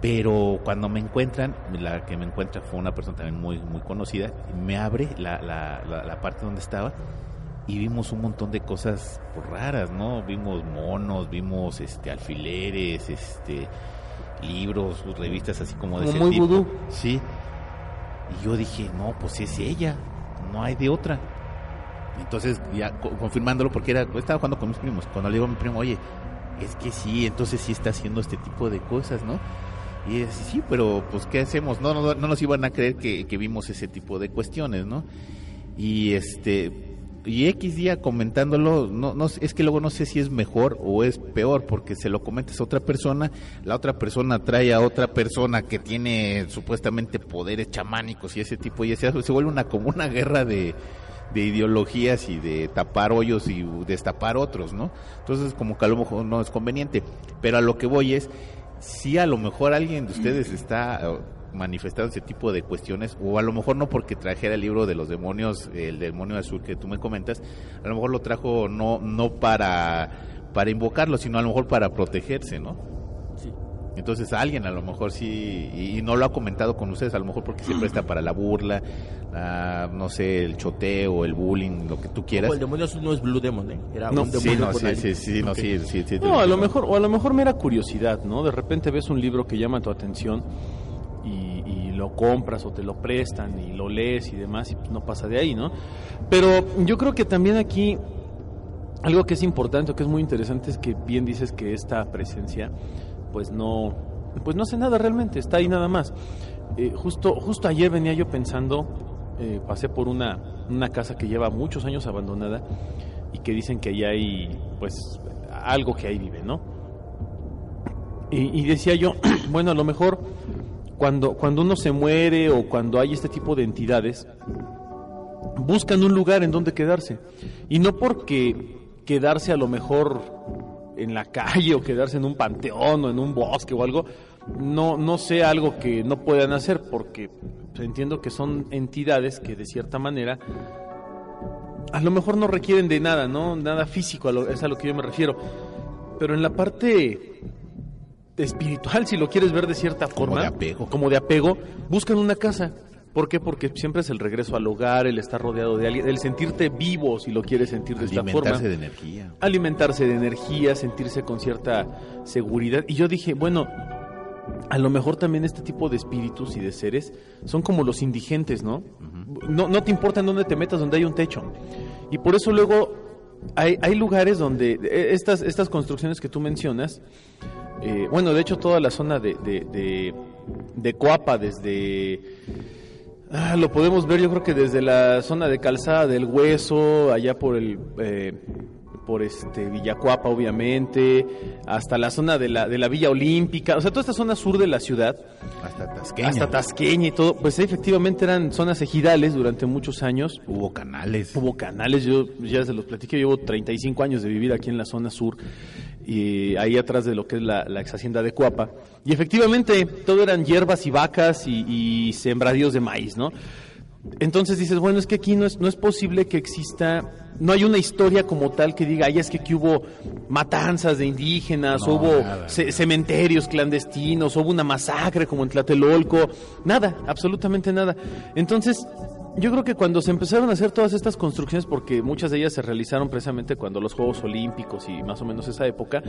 [SPEAKER 3] Pero cuando me encuentran, la que me encuentra fue una persona también muy, muy conocida, me abre la, la, la, la parte donde estaba y vimos un montón de cosas pues, raras, ¿no? Vimos monos, vimos este alfileres, este libros, revistas así como de
[SPEAKER 5] Como
[SPEAKER 3] ese
[SPEAKER 5] muy
[SPEAKER 3] tipo. Sí. Y yo dije, no, pues es ella, no hay de otra. Entonces, ya co- confirmándolo, porque era, estaba jugando con mis primos. Cuando le digo a mi primo, oye, es que sí, entonces sí está haciendo este tipo de cosas, ¿no? Y es, sí, pero pues ¿qué hacemos? No, no, no nos iban a creer que, que vimos ese tipo de cuestiones, ¿no? Y este y X día comentándolo, no, no, es que luego no sé si es mejor o es peor, porque se lo comentas a otra persona, la otra persona trae a otra persona que tiene supuestamente poderes chamánicos y ese tipo, y se, se vuelve una como una guerra de, de ideologías y de tapar hoyos y destapar otros, ¿no? Entonces como que a lo mejor no es conveniente, pero a lo que voy es, si a lo mejor alguien de ustedes está manifestado ese tipo de cuestiones, o a lo mejor no porque trajera el libro de los demonios, el demonio azul que tú me comentas, a lo mejor lo trajo no, no para, para invocarlo, sino a lo mejor para protegerse, ¿no? Entonces alguien a lo mejor sí, y, no lo ha comentado con ustedes, a lo mejor porque se presta para la burla, la, no sé, el choteo, el bullying, lo que tú quieras.
[SPEAKER 6] el demonio no es Blue Demon, ¿eh? Era
[SPEAKER 4] No,
[SPEAKER 6] un
[SPEAKER 4] sí,
[SPEAKER 6] demonio
[SPEAKER 3] no, sí, sí, sí, no, sí, sí, sí,
[SPEAKER 4] No, a lo mejor, o a lo mejor mera curiosidad, ¿no? De repente ves un libro que llama tu atención y, y lo compras o te lo prestan y lo lees y demás y pues no pasa de ahí, ¿no? Pero yo creo que también aquí algo que es importante o que es muy interesante es que bien dices que esta presencia pues no pues no hace nada realmente, está ahí nada más. Eh, justo justo ayer venía yo pensando eh, pasé por una, una casa que lleva muchos años abandonada y que dicen que ahí hay pues algo que ahí vive, ¿no? Y, y decía yo, bueno, a lo mejor cuando, cuando uno se muere o cuando hay este tipo de entidades, buscan un lugar en donde quedarse. Y no porque quedarse a lo mejor en la calle o quedarse en un panteón o en un bosque o algo, no, no sea algo que no puedan hacer, porque entiendo que son entidades que de cierta manera a lo mejor no requieren de nada, ¿no? Nada físico, a lo- es a lo que yo me refiero. Pero en la parte espiritual, si lo quieres ver de cierta
[SPEAKER 3] Como
[SPEAKER 4] forma,
[SPEAKER 3] de apego.
[SPEAKER 4] como de apego, buscan una casa. ¿Por qué? Porque siempre es el regreso al hogar, el estar rodeado de alguien, el sentirte vivo, si lo quieres sentir de esta forma
[SPEAKER 3] alimentarse de energía.
[SPEAKER 4] alimentarse de energía, sentirse con cierta seguridad. Y yo dije, bueno, a lo mejor también este tipo de espíritus y de seres son como los indigentes, ¿no? No, no te importa en dónde te metas, donde hay un techo. Y por eso luego hay, hay lugares donde eh, estas, estas construcciones que tú mencionas, eh, bueno, de hecho toda la zona de, de, de, de Coapa, desde... Ah, lo podemos ver yo creo que desde la zona de calzada del hueso, allá por el... eh, por este Villacuapa obviamente, hasta la zona de la, de la Villa Olímpica, o sea, toda esta zona sur de la ciudad,
[SPEAKER 3] Hasta Tasqueña.
[SPEAKER 4] hasta Tasqueña y todo, pues efectivamente eran zonas ejidales durante muchos años.
[SPEAKER 3] Hubo canales.
[SPEAKER 4] Hubo canales, yo ya se los platiqué, llevo 35 años de vivir aquí en la zona sur, y ahí atrás de lo que es la, la ex hacienda de Cuapa. Y efectivamente, todo eran hierbas y vacas y, y sembradíos de maíz, ¿no? Entonces dices, bueno, es que aquí no es, no es posible que exista, no hay una historia como tal que diga, ay, es que aquí hubo matanzas de indígenas,
[SPEAKER 3] No,
[SPEAKER 4] hubo
[SPEAKER 3] nada,
[SPEAKER 4] ce-
[SPEAKER 3] nada.
[SPEAKER 4] cementerios clandestinos, hubo una masacre como en Tlatelolco, nada, absolutamente nada. Entonces, yo creo que cuando se empezaron a hacer todas estas construcciones, porque muchas de ellas se realizaron precisamente cuando los Juegos Olímpicos y más o menos esa época,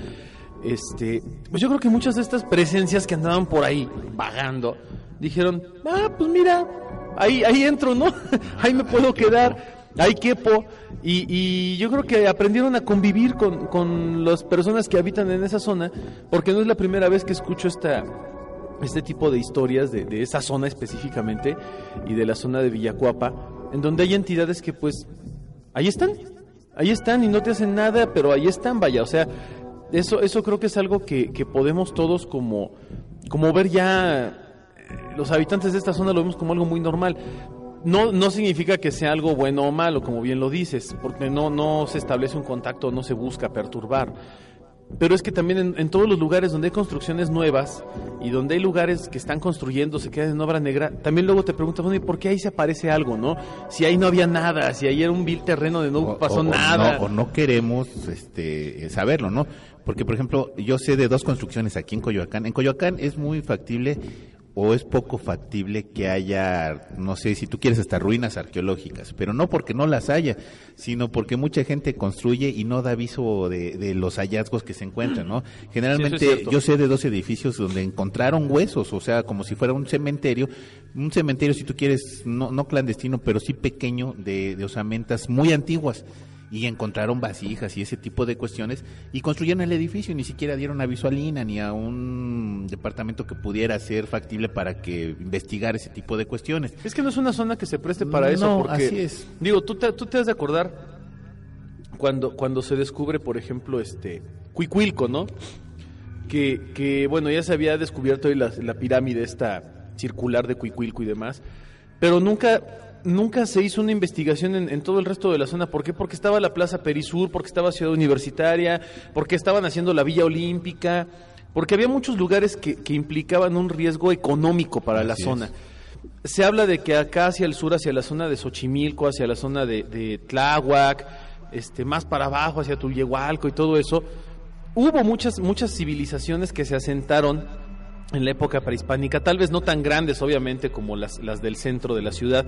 [SPEAKER 4] este, pues yo creo que muchas de estas presencias que andaban por ahí vagando, dijeron, ah, pues mira, ahí, ahí entro, ¿no? ahí me puedo quedar, ahí quepo. Y, y yo creo que aprendieron a convivir con, con las personas que habitan en esa zona, porque no es la primera vez que escucho esta, este tipo de historias de, de esa zona específicamente y de la zona de Villacuapa, en donde hay entidades que pues ahí están, ahí están y no te hacen nada, pero ahí están, vaya, o sea, eso, eso creo que es algo que, que podemos todos como, como ver ya, eh, los habitantes de esta zona lo vemos como algo muy normal. No, no significa que sea algo bueno o malo, como bien lo dices, porque no, no se establece un contacto, no se busca perturbar. Pero es que también en, en todos los lugares donde hay construcciones nuevas y donde hay lugares que están construyendo, se quedan en obra negra, también luego te preguntas, bueno, ¿y por qué ahí se aparece algo, no? Si ahí no había nada, si ahí era un vil terreno de no
[SPEAKER 3] O-
[SPEAKER 4] pasó
[SPEAKER 3] o-
[SPEAKER 4] nada.
[SPEAKER 3] no- o no queremos este, saberlo, ¿no? Porque, por ejemplo, yo sé de dos construcciones aquí en Coyoacán. En Coyoacán es muy factible o es poco factible que haya, no sé, si tú quieres hasta ruinas arqueológicas, pero no porque no las haya, sino porque mucha gente construye y no da aviso de, de los hallazgos que se encuentran, ¿no? Generalmente yo sé de dos edificios donde encontraron huesos, o sea, como si fuera un cementerio, un cementerio si tú quieres, no, no clandestino, pero sí pequeño, de, de osamentas muy antiguas. Y encontraron vasijas y ese tipo de cuestiones y construyeron el edificio y ni siquiera dieron aviso a Lina ni a un departamento que pudiera ser factible para que investigar ese tipo de cuestiones.
[SPEAKER 4] Es que no es una zona que se preste para eso. Porque,
[SPEAKER 3] así es.
[SPEAKER 4] Digo, tú te, tú te has de acordar cuando, cuando se descubre, por ejemplo, este Cuicuilco, ¿no? Que, que bueno, ya se había descubierto la, la pirámide esta circular de Cuicuilco y demás, pero nunca nunca se hizo una investigación en, en todo el resto de la zona. ¿Por qué? Porque estaba la Plaza Perisur, porque estaba Ciudad Universitaria, porque estaban haciendo la Villa Olímpica, porque había muchos lugares que, que implicaban un riesgo económico para la
[SPEAKER 3] es.
[SPEAKER 4] zona. Se habla de que acá hacia el sur, hacia la zona de Xochimilco, hacia la zona de, de Tláhuac, este, más para abajo, hacia Tulyehualco y todo eso, hubo muchas, muchas civilizaciones que se asentaron en la época prehispánica, tal vez no tan grandes, obviamente, como las, las del centro de la ciudad,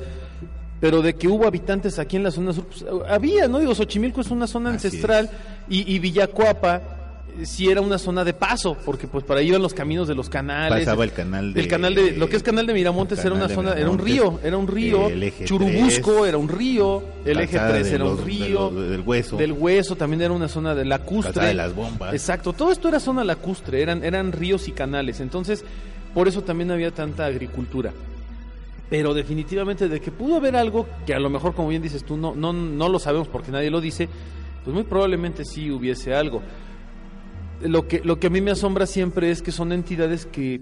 [SPEAKER 4] pero de que hubo habitantes aquí en la zona sur, pues, había, ¿no? Digo, Xochimilco es una zona
[SPEAKER 3] Así
[SPEAKER 4] ancestral y, y Villacuapa sí era una zona de paso, porque pues para ahí iban los caminos de los canales.
[SPEAKER 3] Pasaba el canal de-
[SPEAKER 4] El canal de, lo que es canal de Miramontes era una zona, era un río, era un río.
[SPEAKER 3] el eje
[SPEAKER 4] Churubusco
[SPEAKER 3] 3,
[SPEAKER 4] era un río, el eje
[SPEAKER 3] Calzada
[SPEAKER 4] 3
[SPEAKER 3] de
[SPEAKER 4] era un
[SPEAKER 3] de
[SPEAKER 4] río.
[SPEAKER 3] los- del hueso.
[SPEAKER 4] Del hueso también era una zona de lacustre.
[SPEAKER 3] De las bombas.
[SPEAKER 4] Exacto, todo esto era zona lacustre, eran, eran ríos y canales. Entonces, por eso también había tanta agricultura. Pero definitivamente de que pudo haber algo que a lo mejor, como bien dices tú, no, no, no lo sabemos porque nadie lo dice, pues muy probablemente sí hubiese algo. Lo que, lo que a mí me asombra siempre es que son entidades que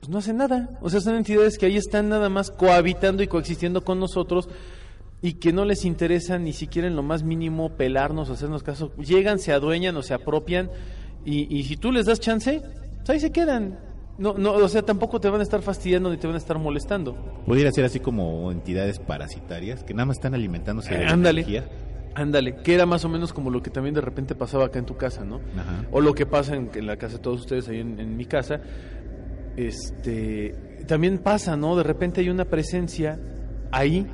[SPEAKER 4] pues, no hacen nada. O sea, son entidades que ahí están nada más cohabitando y coexistiendo con nosotros y que no les interesa ni siquiera en lo más mínimo pelarnos, hacernos caso. Llegan, se adueñan o se apropian y, y si tú les das chance, pues ahí se quedan. No, no, o sea, tampoco te van a estar fastidiando ni te van a estar molestando.
[SPEAKER 3] Pudiera ser así como entidades parasitarias que nada más están alimentándose de la
[SPEAKER 4] Ándale.
[SPEAKER 3] energía.
[SPEAKER 4] Ándale, que era más o menos como lo que también de repente pasaba acá en tu casa, ¿no?
[SPEAKER 3] Ajá.
[SPEAKER 4] O lo que pasa en, en la casa de todos ustedes, ahí en, en mi casa. Este, también pasa, ¿no? De repente hay una presencia ahí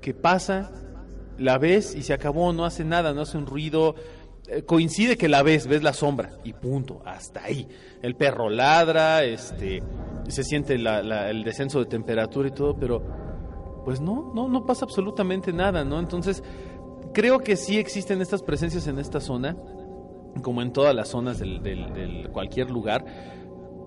[SPEAKER 4] que pasa, la ves y se acabó, no hace nada, no hace un ruido. Eh, coincide que la ves, ves la sombra y punto, hasta ahí. El perro ladra, este, se siente la- la- el descenso de temperatura y todo, pero pues no, no, no pasa absolutamente nada, ¿no? Entonces, creo que sí existen estas presencias en esta zona, como en todas las zonas del, del- del cualquier lugar,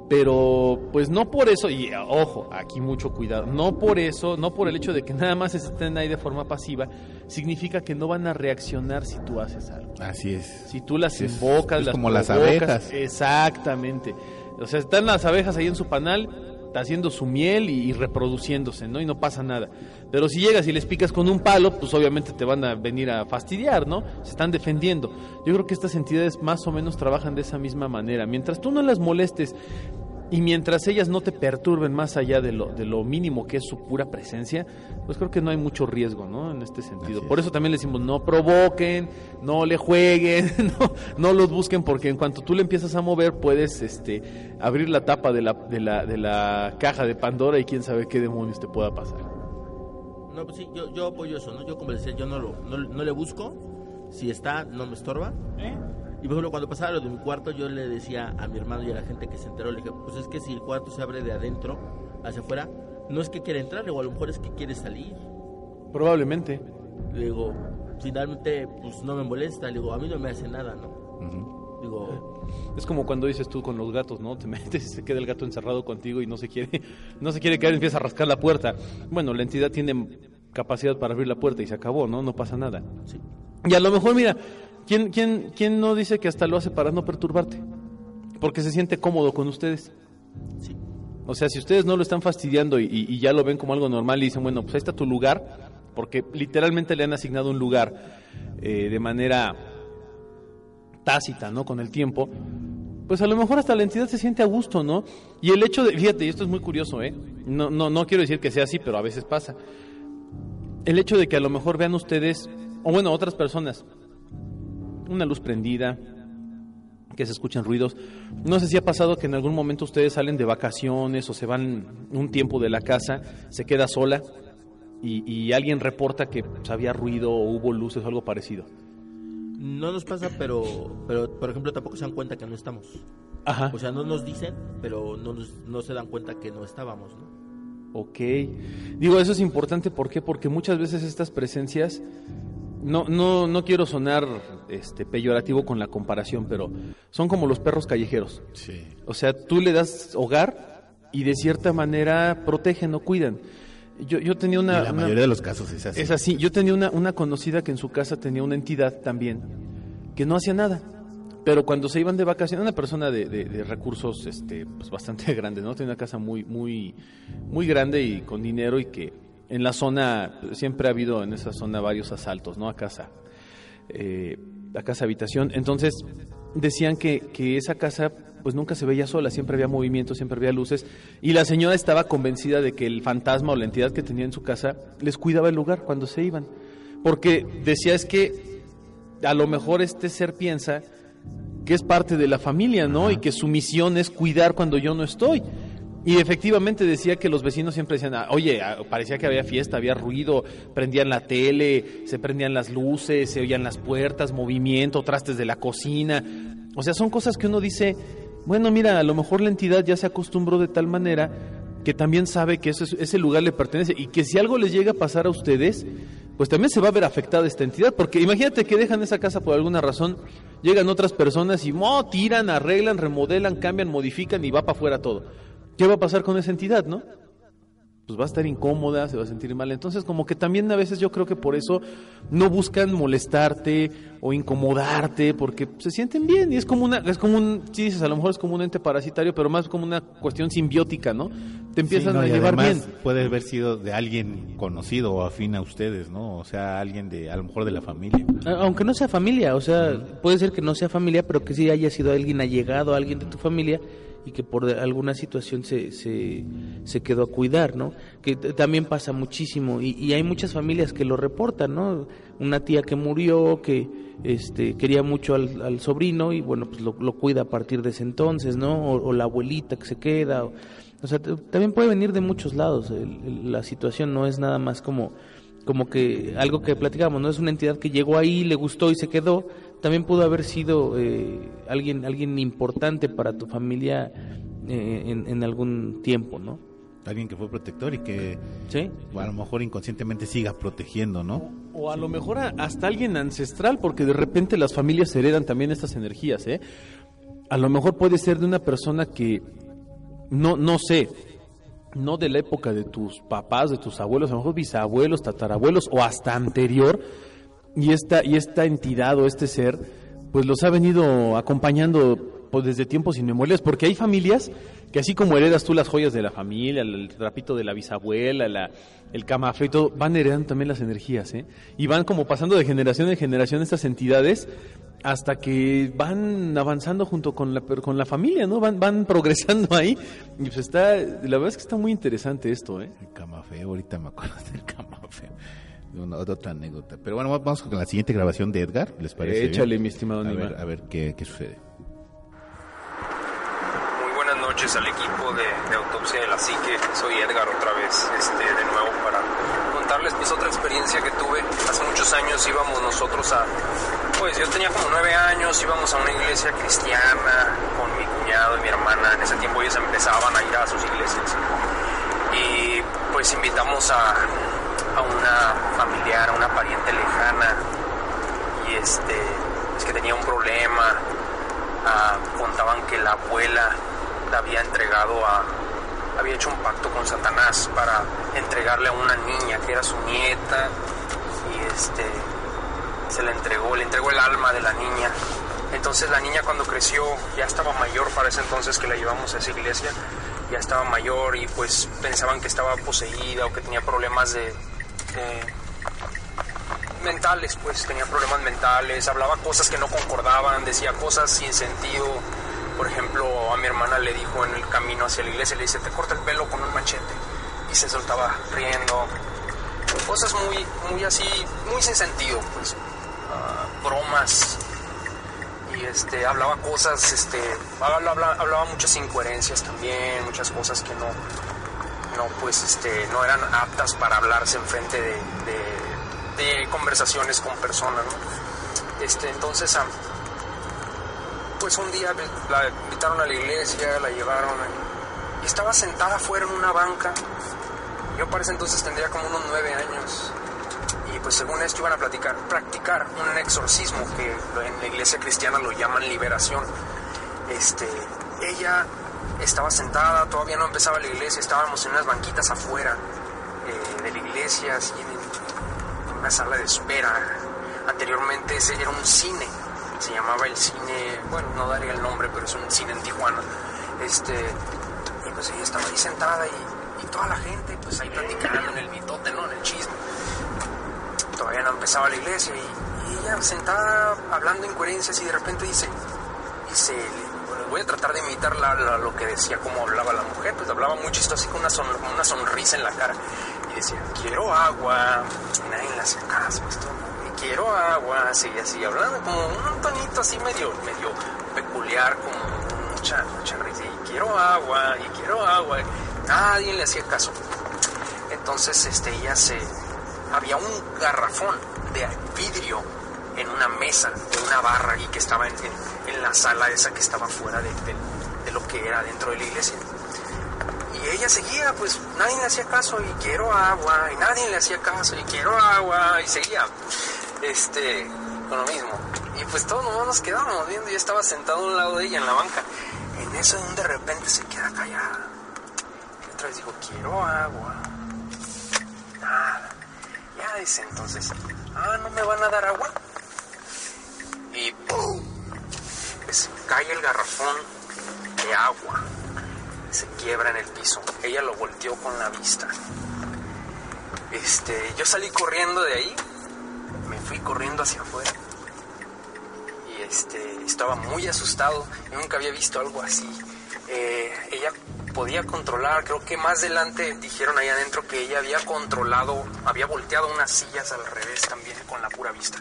[SPEAKER 4] pero pues no por eso, y ojo, aquí mucho cuidado, no por eso, no por el hecho de que nada más estén ahí de forma pasiva, significa que no van a reaccionar si tú haces algo.
[SPEAKER 3] Así es.
[SPEAKER 4] Si tú las
[SPEAKER 3] Es-
[SPEAKER 4] invocas,
[SPEAKER 3] es
[SPEAKER 4] las
[SPEAKER 3] como las abejas.
[SPEAKER 4] Exactamente. O sea, están las abejas ahí en su panal, haciendo su miel y, y reproduciéndose, ¿no? Y no pasa nada. Pero si llegas y les picas con un palo, pues obviamente te van a venir a fastidiar, ¿no? Se están defendiendo. Yo creo que estas entidades más o menos trabajan de esa misma manera. Mientras tú no las molestes y mientras ellas no te perturben más allá de lo, de lo mínimo que es su pura presencia, pues creo que no hay mucho riesgo, ¿no? En este sentido. Por
[SPEAKER 3] es.
[SPEAKER 4] eso también le decimos, no provoquen, no le jueguen, no, no los busquen, porque en cuanto tú le empiezas a mover, puedes este, abrir la tapa de la, de, la, de la caja de Pandora y quién sabe qué demonios te pueda pasar.
[SPEAKER 6] No, pues sí, yo, yo apoyo eso, ¿no? Yo como les decía, yo no, lo, no, no le busco. Si está, no me estorba. Y por ejemplo, cuando pasaba lo de mi cuarto, yo le decía a mi hermano y a la gente que se enteró, le dije, pues es que si el cuarto se abre de adentro hacia afuera, no es que quiera entrar, o a lo mejor es que quiere salir.
[SPEAKER 4] Probablemente.
[SPEAKER 6] Le digo, finalmente, pues no me molesta. Le digo, a mí no me hace nada, ¿no?
[SPEAKER 3] Ujú.
[SPEAKER 6] Digo,
[SPEAKER 4] Es como cuando dices tú con los gatos, ¿no? Te metes y se queda el gato encerrado contigo y no se quiere, no se quiere quedar, empieza a rascar la puerta. Bueno, la entidad tiene capacidad para abrir la puerta y se acabó, ¿no? No pasa nada.
[SPEAKER 6] sí.
[SPEAKER 4] Y a lo mejor, mira, ¿quién, quién, quién no dice que hasta lo hace para no perturbarte? Porque se siente cómodo con ustedes.
[SPEAKER 6] Sí.
[SPEAKER 4] O sea, si ustedes no lo están fastidiando y, ya lo ven como algo normal y dicen, bueno, pues ahí está tu lugar, porque literalmente le han asignado un lugar eh, de manera tácita, ¿no? Con el tiempo, pues a lo mejor hasta la entidad se siente a gusto, ¿no? Y el hecho de, fíjate, y esto es muy curioso, ¿eh? No, no, no quiero decir que sea así, pero a veces pasa. El hecho de que a lo mejor vean ustedes, o bueno, otras personas, una luz prendida, que se escuchan ruidos. No sé si ha pasado que en algún momento ustedes salen de vacaciones o se van un tiempo de la casa, se queda sola y, y alguien reporta que pues, había ruido o hubo luces o algo parecido.
[SPEAKER 6] No nos pasa, pero, pero por ejemplo, tampoco se dan cuenta que no estamos.
[SPEAKER 4] Ajá.
[SPEAKER 6] O sea, no nos dicen, pero no, nos- no se dan cuenta que no estábamos, ¿no?
[SPEAKER 4] Ok. Digo, eso es importante, ¿por qué? Porque muchas veces estas presencias no, no, no quiero sonar este, peyorativo con la comparación, pero son como los perros callejeros.
[SPEAKER 3] Sí.
[SPEAKER 4] O sea, tú le das hogar y de cierta manera protegen o cuidan. Yo, yo tenía una...
[SPEAKER 3] en la
[SPEAKER 4] una-
[SPEAKER 3] mayoría de los casos es así.
[SPEAKER 4] es así. Yo tenía una, una conocida que en su casa tenía una entidad también que no hacía nada. Pero cuando se iban de vacaciones, una persona de, de- de recursos este, pues bastante grandes, ¿no? Tenía una casa muy, muy, muy grande y con dinero y que en la zona, siempre ha habido en esa zona varios asaltos, ¿no? A casa, eh, a casa habitación. Entonces, decían que, que esa casa pues nunca se veía sola, siempre había movimiento, siempre había luces y la señora estaba convencida de que el fantasma o la entidad que tenía en su casa les cuidaba el lugar cuando se iban, porque decía es que a lo mejor este ser piensa que es parte de la familia, ¿no? Y que su misión es cuidar cuando yo no estoy. Y efectivamente decía que los vecinos siempre decían, "Ah, oye, ah, parecía que había fiesta, había ruido, prendían la tele, se prendían las luces, se oían las puertas, movimiento, trastes de la cocina. O sea, son cosas que uno dice, bueno, mira, a lo mejor la entidad ya se acostumbró de tal manera que también sabe que ese, ese lugar le pertenece y que si algo les llega a pasar a ustedes, pues también se va a ver afectada esta entidad, porque imagínate que dejan esa casa por alguna razón, llegan otras personas y mo, tiran, arreglan, remodelan, cambian, modifican y va para afuera todo. ¿Qué va a pasar con esa entidad, no? Pues va a estar incómoda, se va a sentir mal. Entonces, como que también a veces yo creo que por eso no buscan molestarte o incomodarte, porque se sienten bien y es como una, es como un, sí dices, a lo mejor es como un ente parasitario, pero más como una cuestión simbiótica, ¿no? Te empiezan
[SPEAKER 3] Sí, no,
[SPEAKER 4] a
[SPEAKER 3] y
[SPEAKER 4] llevar
[SPEAKER 3] además
[SPEAKER 4] bien.
[SPEAKER 3] Puede haber sido de alguien conocido o afín a ustedes, ¿no? O sea, alguien de, a lo mejor de la familia.
[SPEAKER 5] Aunque no sea familia, o sea, puede ser que no sea familia, pero que sí haya sido alguien allegado, alguien de tu familia y que por alguna situación se, se, quedó a cuidar, ¿no? Que también pasa muchísimo y, hay muchas familias que lo reportan, ¿no? Una tía que murió, que este, quería mucho al, sobrino y bueno, pues lo, lo cuida a partir de ese entonces, ¿no? O, la abuelita que se queda, o, sea, también puede venir de muchos lados, el- la situación no es nada más como como que algo que platicamos, no es una entidad que llegó ahí, le gustó y se quedó, también pudo haber sido eh, alguien alguien importante para tu familia eh, en, en algún tiempo, ¿no?
[SPEAKER 3] Alguien que fue protector y que
[SPEAKER 5] Sí.
[SPEAKER 3] a lo mejor inconscientemente siga protegiendo, ¿no?
[SPEAKER 4] O a lo mejor a- hasta alguien ancestral, porque de repente las familias heredan también estas energías, ¿eh? A lo mejor puede ser de una persona que, no, no sé, no de la época de tus papás, de tus abuelos, a lo mejor bisabuelos, tatarabuelos o hasta anterior, y esta, y esta entidad o este ser, pues los ha venido acompañando pues, desde tiempos inmemoriales, porque hay familias que así como heredas tú las joyas de la familia, el, trapito de la bisabuela, la- el camafé y todo, van heredando también las energías, ¿eh? Y van como pasando de generación en generación estas entidades hasta que van avanzando junto con la, con la familia, ¿no? Van, van progresando ahí. Y pues está, la verdad es que está muy interesante esto, ¿eh?
[SPEAKER 3] El camafeo, ahorita me acuerdo del camafeo. Una, otra anécdota. Pero bueno, vamos con la siguiente grabación de Edgar, ¿les parece? bien?
[SPEAKER 4] Échale, mi estimado
[SPEAKER 3] A ver, a ver qué, qué sucede.
[SPEAKER 8] Muy buenas noches al equipo de, de Autopsia de la Psique. Soy Edgar otra vez, este, de nuevo para contarles pues otra experiencia que tuve. Hace muchos años íbamos nosotros a, pues yo tenía como nueve años, íbamos a una iglesia cristiana con mi cuñado y mi hermana. En ese tiempo ellos empezaban a ir a sus iglesias. Y pues invitamos a, a una familiar, a una pariente lejana. Y este, es que tenía un problema ah, contaban que la abuela la había entregado a había hecho un pacto con Satanás para entregarle a una niña que era su nieta y este se le entregó, le entregó el alma de la niña. Entonces la niña cuando creció ya estaba mayor para ese entonces que la llevamos a esa iglesia, ya estaba mayor y pues pensaban que estaba poseída o que tenía problemas de, de mentales, pues tenía problemas mentales, hablaba cosas que no concordaban, decía cosas sin sentido. Por ejemplo, a mi hermana le dijo en el camino hacia la iglesia, le dice, te corta el pelo con un machete. Y se soltaba riendo. Cosas muy, muy así, muy sin sentido, pues. Ah, bromas. Y este, hablaba cosas, este, habla- habla- hablaba muchas incoherencias también, muchas cosas que no, no pues este no eran aptas para hablarse enfrente de, de, de conversaciones con personas ¿no? este entonces pues un día la invitaron a la iglesia la llevaron y estaba sentada afuera en una banca yo para ese entonces tendría como unos nueve años y pues según esto iban a platicar, practicar un exorcismo que en la iglesia cristiana lo llaman liberación. Este, ella estaba sentada, todavía no empezaba la iglesia, estábamos en unas banquitas afuera eh, de la iglesia, así en, en una sala de espera. Anteriormente ese era un cine, se llamaba el cine, bueno, no daría el nombre, pero es un cine en Tijuana. Este, y pues ella estaba ahí sentada y, y toda la gente pues ahí platicando en el mitote, ¿no? En el chisme. Todavía no empezaba la iglesia y, y ella sentada hablando incoherencias y de repente dice, dice, voy a tratar de imitar la- lo que decía, cómo hablaba la mujer, pues hablaba muy chistoso, así con una, una sonrisa en la cara. Y decía, quiero agua, nadie le hacía caso, esto, y quiero agua, seguía así, hablando como un tonito así medio, medio peculiar, como mucha, mucha risa, y quiero agua, y quiero agua, nadie le hacía caso. Entonces, este, ella se, había un garrafón de vidrio en una mesa de una barra y que estaba en, en- la sala esa que estaba fuera de, de- de lo que era dentro de la iglesia. Y ella seguía, pues nadie le hacía caso y quiero agua, y nadie le hacía caso y quiero agua, y seguía, este, con lo mismo. Y pues todos nomás nos quedábamos viendo, yo estaba sentado a un lado de ella en la banca. En eso de repente se queda callada. Y otra vez digo, quiero agua. Nada. Ya dice entonces, ah, ¿no me van a dar agua? Y ¡pum! Cae el garrafón de agua. Se quiebra en el piso. Ella lo volteó con la vista. Este, yo salí corriendo de ahí. Me fui corriendo hacia afuera. Y este, estaba muy asustado. Nunca había visto algo así. Eh, ella podía controlar, creo que más adelante dijeron ahí adentro que ella había controlado, había volteado unas sillas al revés también con la pura vista.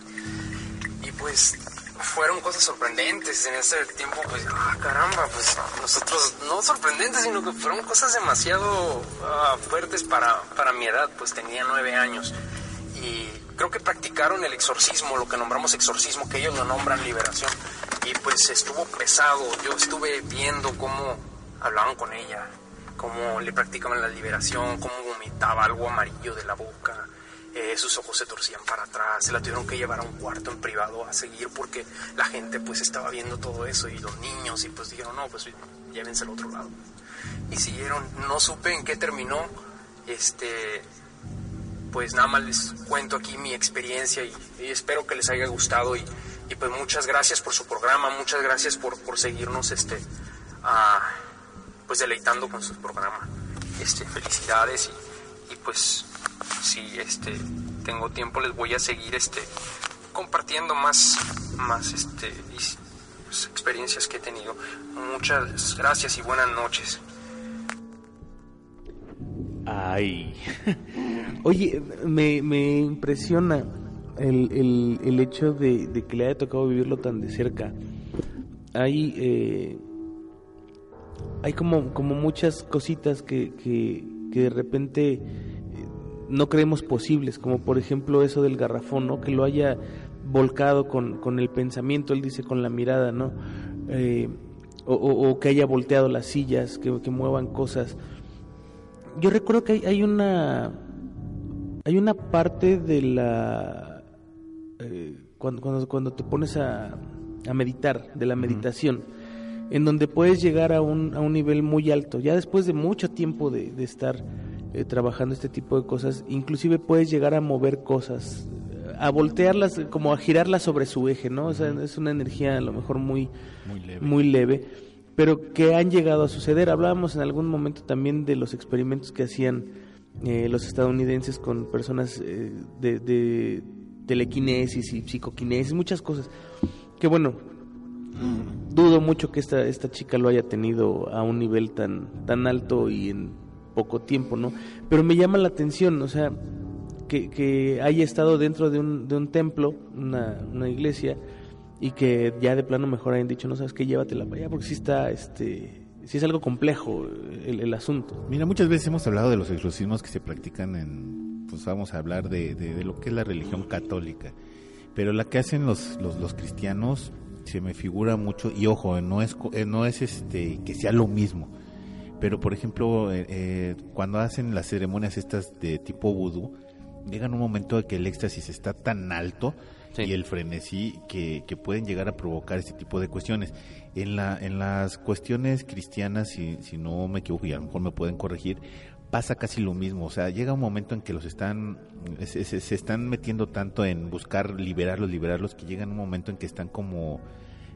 [SPEAKER 8] Y pues fueron cosas sorprendentes en ese tiempo, pues, ah, caramba, pues nosotros, no sorprendentes, sino que fueron cosas demasiado ah, fuertes para, para mi edad, pues tenía nueve años. Y creo que practicaron el exorcismo, lo que nombramos exorcismo, que ellos lo nombran liberación. Y pues estuvo pesado, yo estuve viendo cómo hablaban con ella, cómo le practicaban la liberación, cómo vomitaba algo amarillo de la boca, eh, sus ojos se torcían para atrás, se la tuvieron que llevar a un cuarto en privado a seguir porque la gente pues estaba viendo todo eso y los niños y pues dijeron, no, pues llévense al otro lado. Y siguieron, no supe en qué terminó, este, pues nada más les cuento aquí mi experiencia y, espero que les haya gustado y, pues muchas gracias por su programa, muchas gracias por, por seguirnos este, ah, pues deleitando con su programa. Este, felicidades y pues si este tengo tiempo les voy a seguir este compartiendo más más este pues, experiencias que he tenido. Muchas gracias y buenas noches.
[SPEAKER 5] Ay. Oye, me, me impresiona el, el, el hecho de, que le haya tocado vivirlo tan de cerca. Hay, eh, hay como, como muchas cositas que, que, que de repente no creemos posibles, como por ejemplo eso del garrafón, ¿no? Que lo haya volcado con, con el pensamiento, él dice con la mirada, ¿no? Eh, o, o- o que haya volteado las sillas, que, que muevan cosas. Yo recuerdo que hay, hay una hay una parte de la eh, cuando, cuando, cuando te pones a, a meditar, de la meditación, en donde puedes llegar a un, a un nivel muy alto. Ya después de mucho tiempo de, de estar eh, trabajando este tipo de cosas, inclusive puedes llegar a mover cosas, a voltearlas, como a girarlas sobre su eje, ¿no? O sea, es una energía a lo mejor muy,
[SPEAKER 3] Muy leve.
[SPEAKER 5] muy leve, pero que han llegado a suceder. Hablábamos en algún momento también de los experimentos que hacían eh, los estadounidenses con personas eh, de, de telequinesis y psicoquinesis, muchas cosas. Que bueno, dudo mucho que esta, esta chica lo haya tenido a un nivel tan, tan alto y en poco tiempo, ¿no? Pero me llama la atención, o sea, que, que haya estado dentro de un, de un templo, una, una iglesia, y que ya de plano mejor hayan dicho, no sabes qué, llévatela para allá, porque sí está, este, sí es algo complejo el, el asunto.
[SPEAKER 3] Mira, muchas veces hemos hablado de los exorcismos que se practican en, pues vamos a hablar de, lo que es la religión católica, pero la que hacen los, los, los cristianos se me figura mucho, y ojo, no es, eh, no es este que sea lo mismo, pero por ejemplo, eh, eh, cuando hacen las ceremonias estas de tipo vudú, llega un momento en que el éxtasis está tan alto y el frenesí que, que pueden llegar a provocar este tipo de cuestiones. En, la, en las cuestiones cristianas, si, si no me equivoco, y a lo mejor me pueden corregir, pasa casi lo mismo. O sea, llega un momento en que los están, se, se- se están metiendo tanto en buscar liberarlos, liberarlos, que llega un momento en que están como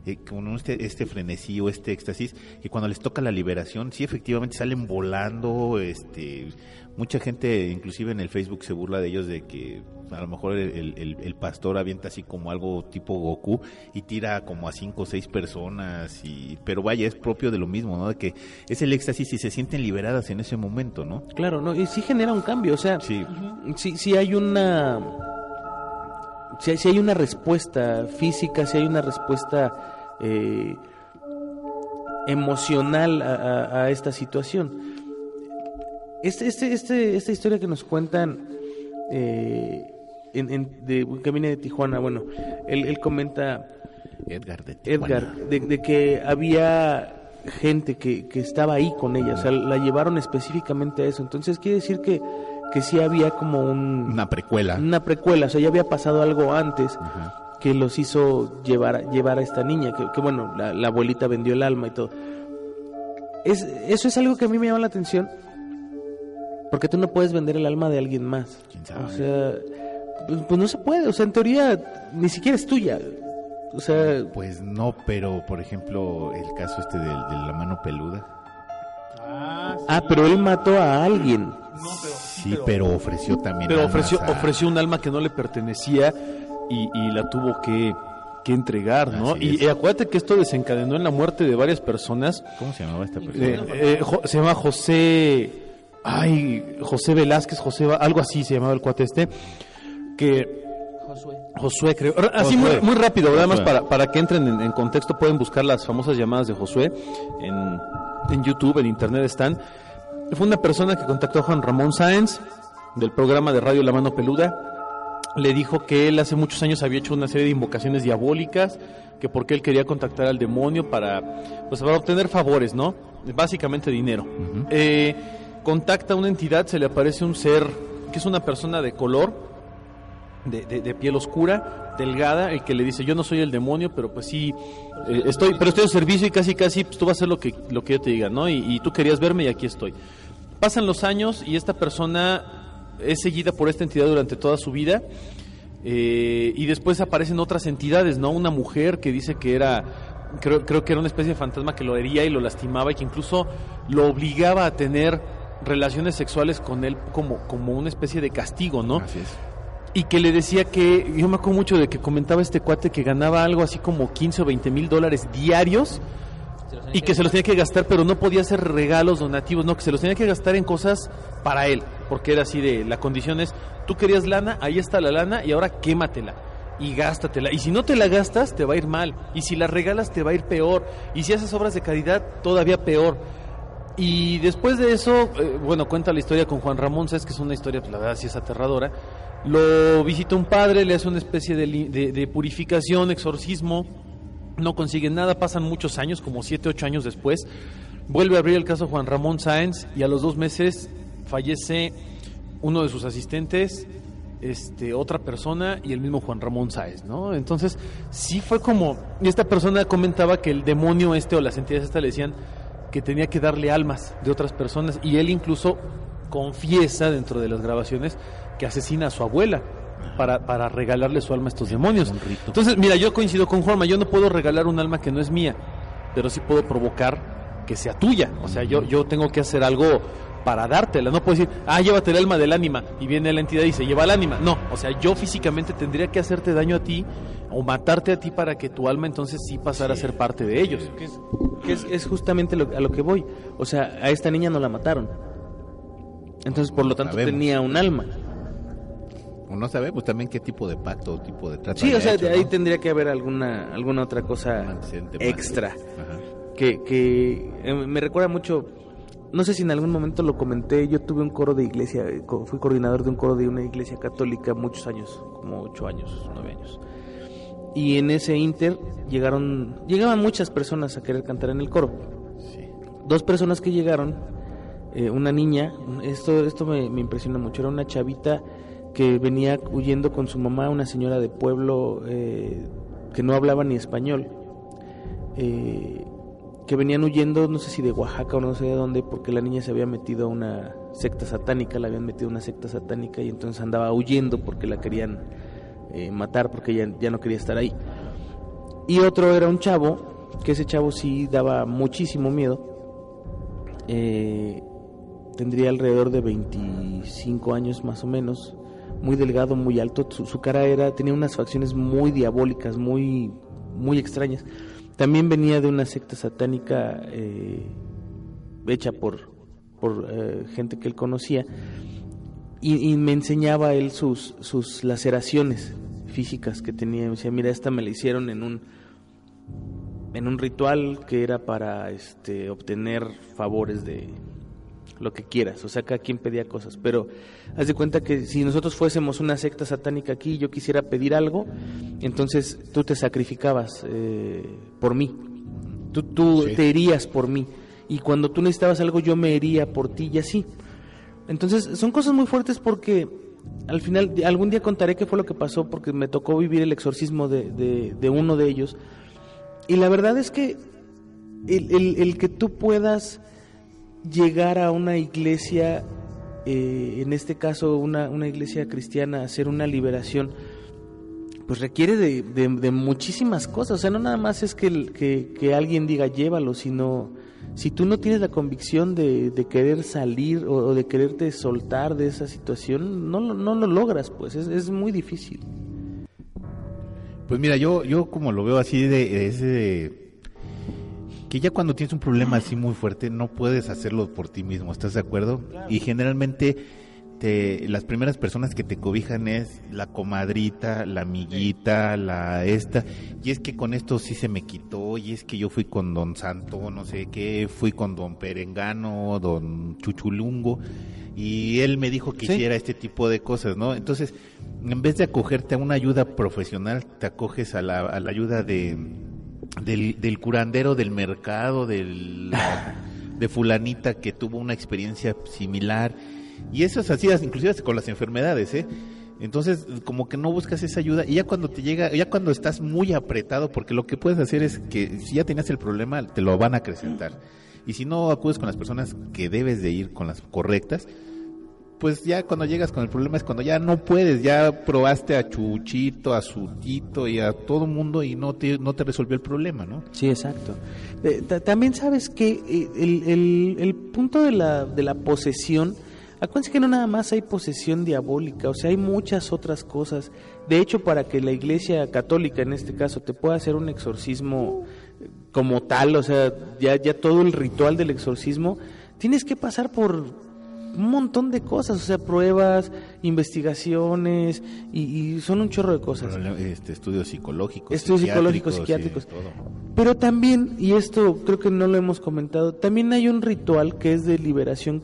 [SPEAKER 3] eh, como este, este frenesí o este éxtasis, que cuando les toca la liberación, sí efectivamente salen volando, este, mucha gente inclusive en el Facebook se burla de ellos de que a lo mejor el, el- el pastor avienta así como algo tipo Goku y tira como a cinco o seis personas, y, pero vaya, es propio de lo mismo, ¿no? De que es el éxtasis y se sienten liberadas en ese momento, ¿no?
[SPEAKER 5] Claro, no, y sí genera un cambio, o sea,
[SPEAKER 3] Sí.
[SPEAKER 5] sí, sí hay una si sí hay una respuesta física, si hay una respuesta eh, emocional a, a- a esta situación. Este, este, este, esta historia que nos cuentan eh, en, en- de que viene de Tijuana, bueno, él, él comenta
[SPEAKER 3] Edgar de Tijuana.
[SPEAKER 5] Edgar, de, de que había gente que, que estaba ahí con ella, o sea, la llevaron específicamente a eso. Entonces quiere decir que, que sí había como un,
[SPEAKER 3] Una precuela.
[SPEAKER 5] una precuela, o sea, ya había pasado algo antes
[SPEAKER 3] Ajá.
[SPEAKER 5] Que los hizo llevar, a- llevar a esta niña, que, que bueno, la, la abuelita vendió el alma y todo. Es, eso es algo que a mí me llama la atención, porque tú no puedes vender el alma de alguien más.
[SPEAKER 3] ¿Quién sabe?
[SPEAKER 5] O sea, pues, pues no se puede, o sea, en teoría ni siquiera es tuya. O sea,
[SPEAKER 3] Pues no, pero por ejemplo, el caso este de, la mano peluda.
[SPEAKER 5] ah, pero él mató a alguien.
[SPEAKER 3] Sí, pero, ofreció también.
[SPEAKER 4] Pero ofreció,
[SPEAKER 3] a-
[SPEAKER 4] ofreció un alma que no le pertenecía y, y la tuvo que, que entregar, ¿no? Y eh, acuérdate que esto desencadenó en la muerte de varias personas.
[SPEAKER 3] ¿Cómo se llamaba esta persona?
[SPEAKER 4] Eh, eh, Jo- se llama José, ay, José Velázquez, José, algo así se llamaba el cuate este, que Josué creo, R- así muy,
[SPEAKER 3] Josué.
[SPEAKER 4] muy rápido, nada más
[SPEAKER 3] Josué.
[SPEAKER 4] para, para que entren en, en contexto, pueden buscar las famosas llamadas de Josué en, en YouTube, en internet están. Fue una persona que contactó a Juan Ramón Sáenz del programa de radio La Mano Peluda, le dijo que él hace muchos años había hecho una serie de invocaciones diabólicas, que porque él quería contactar al demonio para, pues, para obtener favores, ¿no? Básicamente dinero. Eh, contacta a una entidad, se le aparece un ser que es una persona de color, de, de- de piel oscura, delgada, el que le dice yo no soy el demonio, pero pues sí eh, estoy, pero estoy en servicio y casi casi pues, tú vas a hacer lo que lo que yo te diga, ¿no? Y, y tú querías verme y aquí estoy. Pasan los años y esta persona es seguida por esta entidad durante toda su vida. eh, y después aparecen otras entidades, ¿no? Una mujer que dice que era, creo, creo que era una especie de fantasma que lo hería y lo lastimaba y que incluso lo obligaba a tener relaciones sexuales con él como, como una especie de castigo, ¿no?
[SPEAKER 3] Así es.
[SPEAKER 4] y que le decía que, yo me acuerdo mucho de que comentaba este cuate que ganaba algo así como 15 o 20 mil dólares diarios y que se los tenía que gastar, pero no podía hacer regalos donativos, no, que se los tenía que gastar en cosas para él, porque era así de, la condición es, tú querías lana, ahí está la lana y ahora quématela y gástatela. Y si no te la gastas, te va a ir mal. Y si la regalas, te va a ir peor. Y si haces obras de caridad, todavía peor. Y después de eso, eh, bueno, cuenta la historia con Juan Ramón, sabes que es una historia, pues la verdad sí es aterradora. Lo visita un padre, le hace una especie de, li- de- de purificación, exorcismo, no consiguen nada, pasan muchos años, como siete, ocho años después. Vuelve a abrir el caso Juan Ramón Sáenz y a los dos meses fallece uno de sus asistentes, este, otra persona y el mismo Juan Ramón Sáenz, ¿no? Entonces, sí fue como, esta persona comentaba que el demonio este o las entidades estas le decían que tenía que darle almas de otras personas y él incluso confiesa dentro de las grabaciones que asesina a su abuela para, para regalarle su alma a estos demonios. Entonces, mira, yo coincido con Juanma, yo no puedo regalar un alma que no es mía, pero sí puedo provocar que sea tuya. O sea, yo, yo tengo que hacer algo para dártela. No puedo decir, ah, llévate el alma del ánima y viene la entidad y se lleva el ánima. No, o sea, yo físicamente tendría que hacerte daño a ti o matarte a ti para que tu alma entonces sí pasara a ser parte de ellos.
[SPEAKER 5] Que es, que es, es justamente lo- a lo que voy. O sea, a esta niña no la mataron. Entonces, por lo tanto,
[SPEAKER 3] Sabemos.
[SPEAKER 5] tenía un alma.
[SPEAKER 3] No sabemos también qué tipo de pacto o tipo de trato.
[SPEAKER 5] Sí, o sea,
[SPEAKER 3] hecho,
[SPEAKER 5] de ahí
[SPEAKER 3] ¿no?
[SPEAKER 5] tendría que haber alguna alguna otra cosa extra.
[SPEAKER 3] Ajá.
[SPEAKER 5] Que, que eh, me recuerda mucho, no sé si en algún momento lo comenté, yo tuve un coro de iglesia, eh, fui coordinador de un coro de una iglesia católica muchos años, como ocho años, nueve años. Y en ese inter llegaron, llegaban muchas personas a querer cantar en el coro.
[SPEAKER 3] Sí.
[SPEAKER 5] Dos personas que llegaron, eh, una niña, esto, esto me, me impresiona mucho, era una chavita que venía huyendo con su mamá, una señora de pueblo eh, que no hablaba ni español, eh, que venían huyendo, no sé si de Oaxaca o no sé de dónde, porque la niña se había metido a una secta satánica, la habían metido a una secta satánica y entonces andaba huyendo porque la querían eh, matar, porque ya no quería estar ahí. Y otro era un chavo, que ese chavo sí daba muchísimo miedo. Eh, tendría alrededor de 25 años más o menos, muy delgado, muy alto, su, cara era tenía unas facciones muy diabólicas, muy muy extrañas. También venía de una secta satánica eh, hecha por por eh, gente que él conocía y, me enseñaba él sus sus laceraciones físicas que tenía. Me decía, mira, esta me la hicieron en un en un ritual que era para este obtener favores de lo que quieras, o sea, cada quien pedía cosas, pero haz de cuenta que si nosotros fuésemos una secta satánica aquí y yo quisiera pedir algo, entonces tú te sacrificabas eh, por mí, tú, tú sí. te herías por mí, y cuando tú necesitabas algo yo me hería por ti y así. Entonces son cosas muy fuertes porque al final, algún día contaré qué fue lo que pasó porque me tocó vivir el exorcismo de, de, de uno de ellos, y la verdad es que el, el, el que tú puedas llegar a una iglesia, eh, en este caso una, una, iglesia cristiana, hacer una liberación, pues requiere de, de, de, muchísimas cosas. O sea, no nada más es que, que, alguien diga llévalo, sino si tú no tienes la convicción de, de querer salir o, de quererte soltar de esa situación, no, no lo logras, pues es, es muy difícil.
[SPEAKER 3] Pues mira, yo, yo como lo veo así de ese que ya cuando tienes un problema así muy fuerte no puedes hacerlo por ti mismo, ¿estás de acuerdo? Claro. Y generalmente te, las primeras personas que te cobijan es la comadrita, la amiguita, la esta, y es que con esto sí se me quitó, y es que yo fui con don Santo, no sé qué, fui con don Perengano, don Chuchulungo, y él me dijo que sí. hiciera este tipo de cosas, ¿no? Entonces, en vez de acogerte a una ayuda profesional, te acoges a la, a la ayuda de del, del curandero del mercado, del, de fulanita que tuvo una experiencia similar. Y eso es así, inclusive con las enfermedades, ¿eh? Entonces, como que no buscas esa ayuda y ya cuando te llega, ya cuando estás muy apretado, porque lo que puedes hacer es que si ya tenías el problema, te lo van a acrecentar. Y si no acudes con las personas que debes de ir, con las correctas, pues ya cuando llegas con el problema es cuando ya no puedes, ya probaste a Chuchito, a Sutito y a todo mundo y no te, no te resolvió el problema, ¿no?
[SPEAKER 5] Sí, exacto. Eh, también sabes que eh, el, el, el, punto de la, de la posesión, acuérdense que no nada más hay posesión diabólica, o sea, hay muchas otras cosas. De hecho, para que la iglesia católica, en este caso, te pueda hacer un exorcismo como tal, o sea, ya, ya todo el ritual del exorcismo, tienes que pasar por un montón de cosas, o sea, pruebas, investigaciones y, y son un chorro de cosas.
[SPEAKER 3] Este, estudios psicológicos.
[SPEAKER 5] Estudios psicológicos, psiquiátricos. Pero también, y esto creo que no lo hemos comentado, también hay un ritual que es de liberación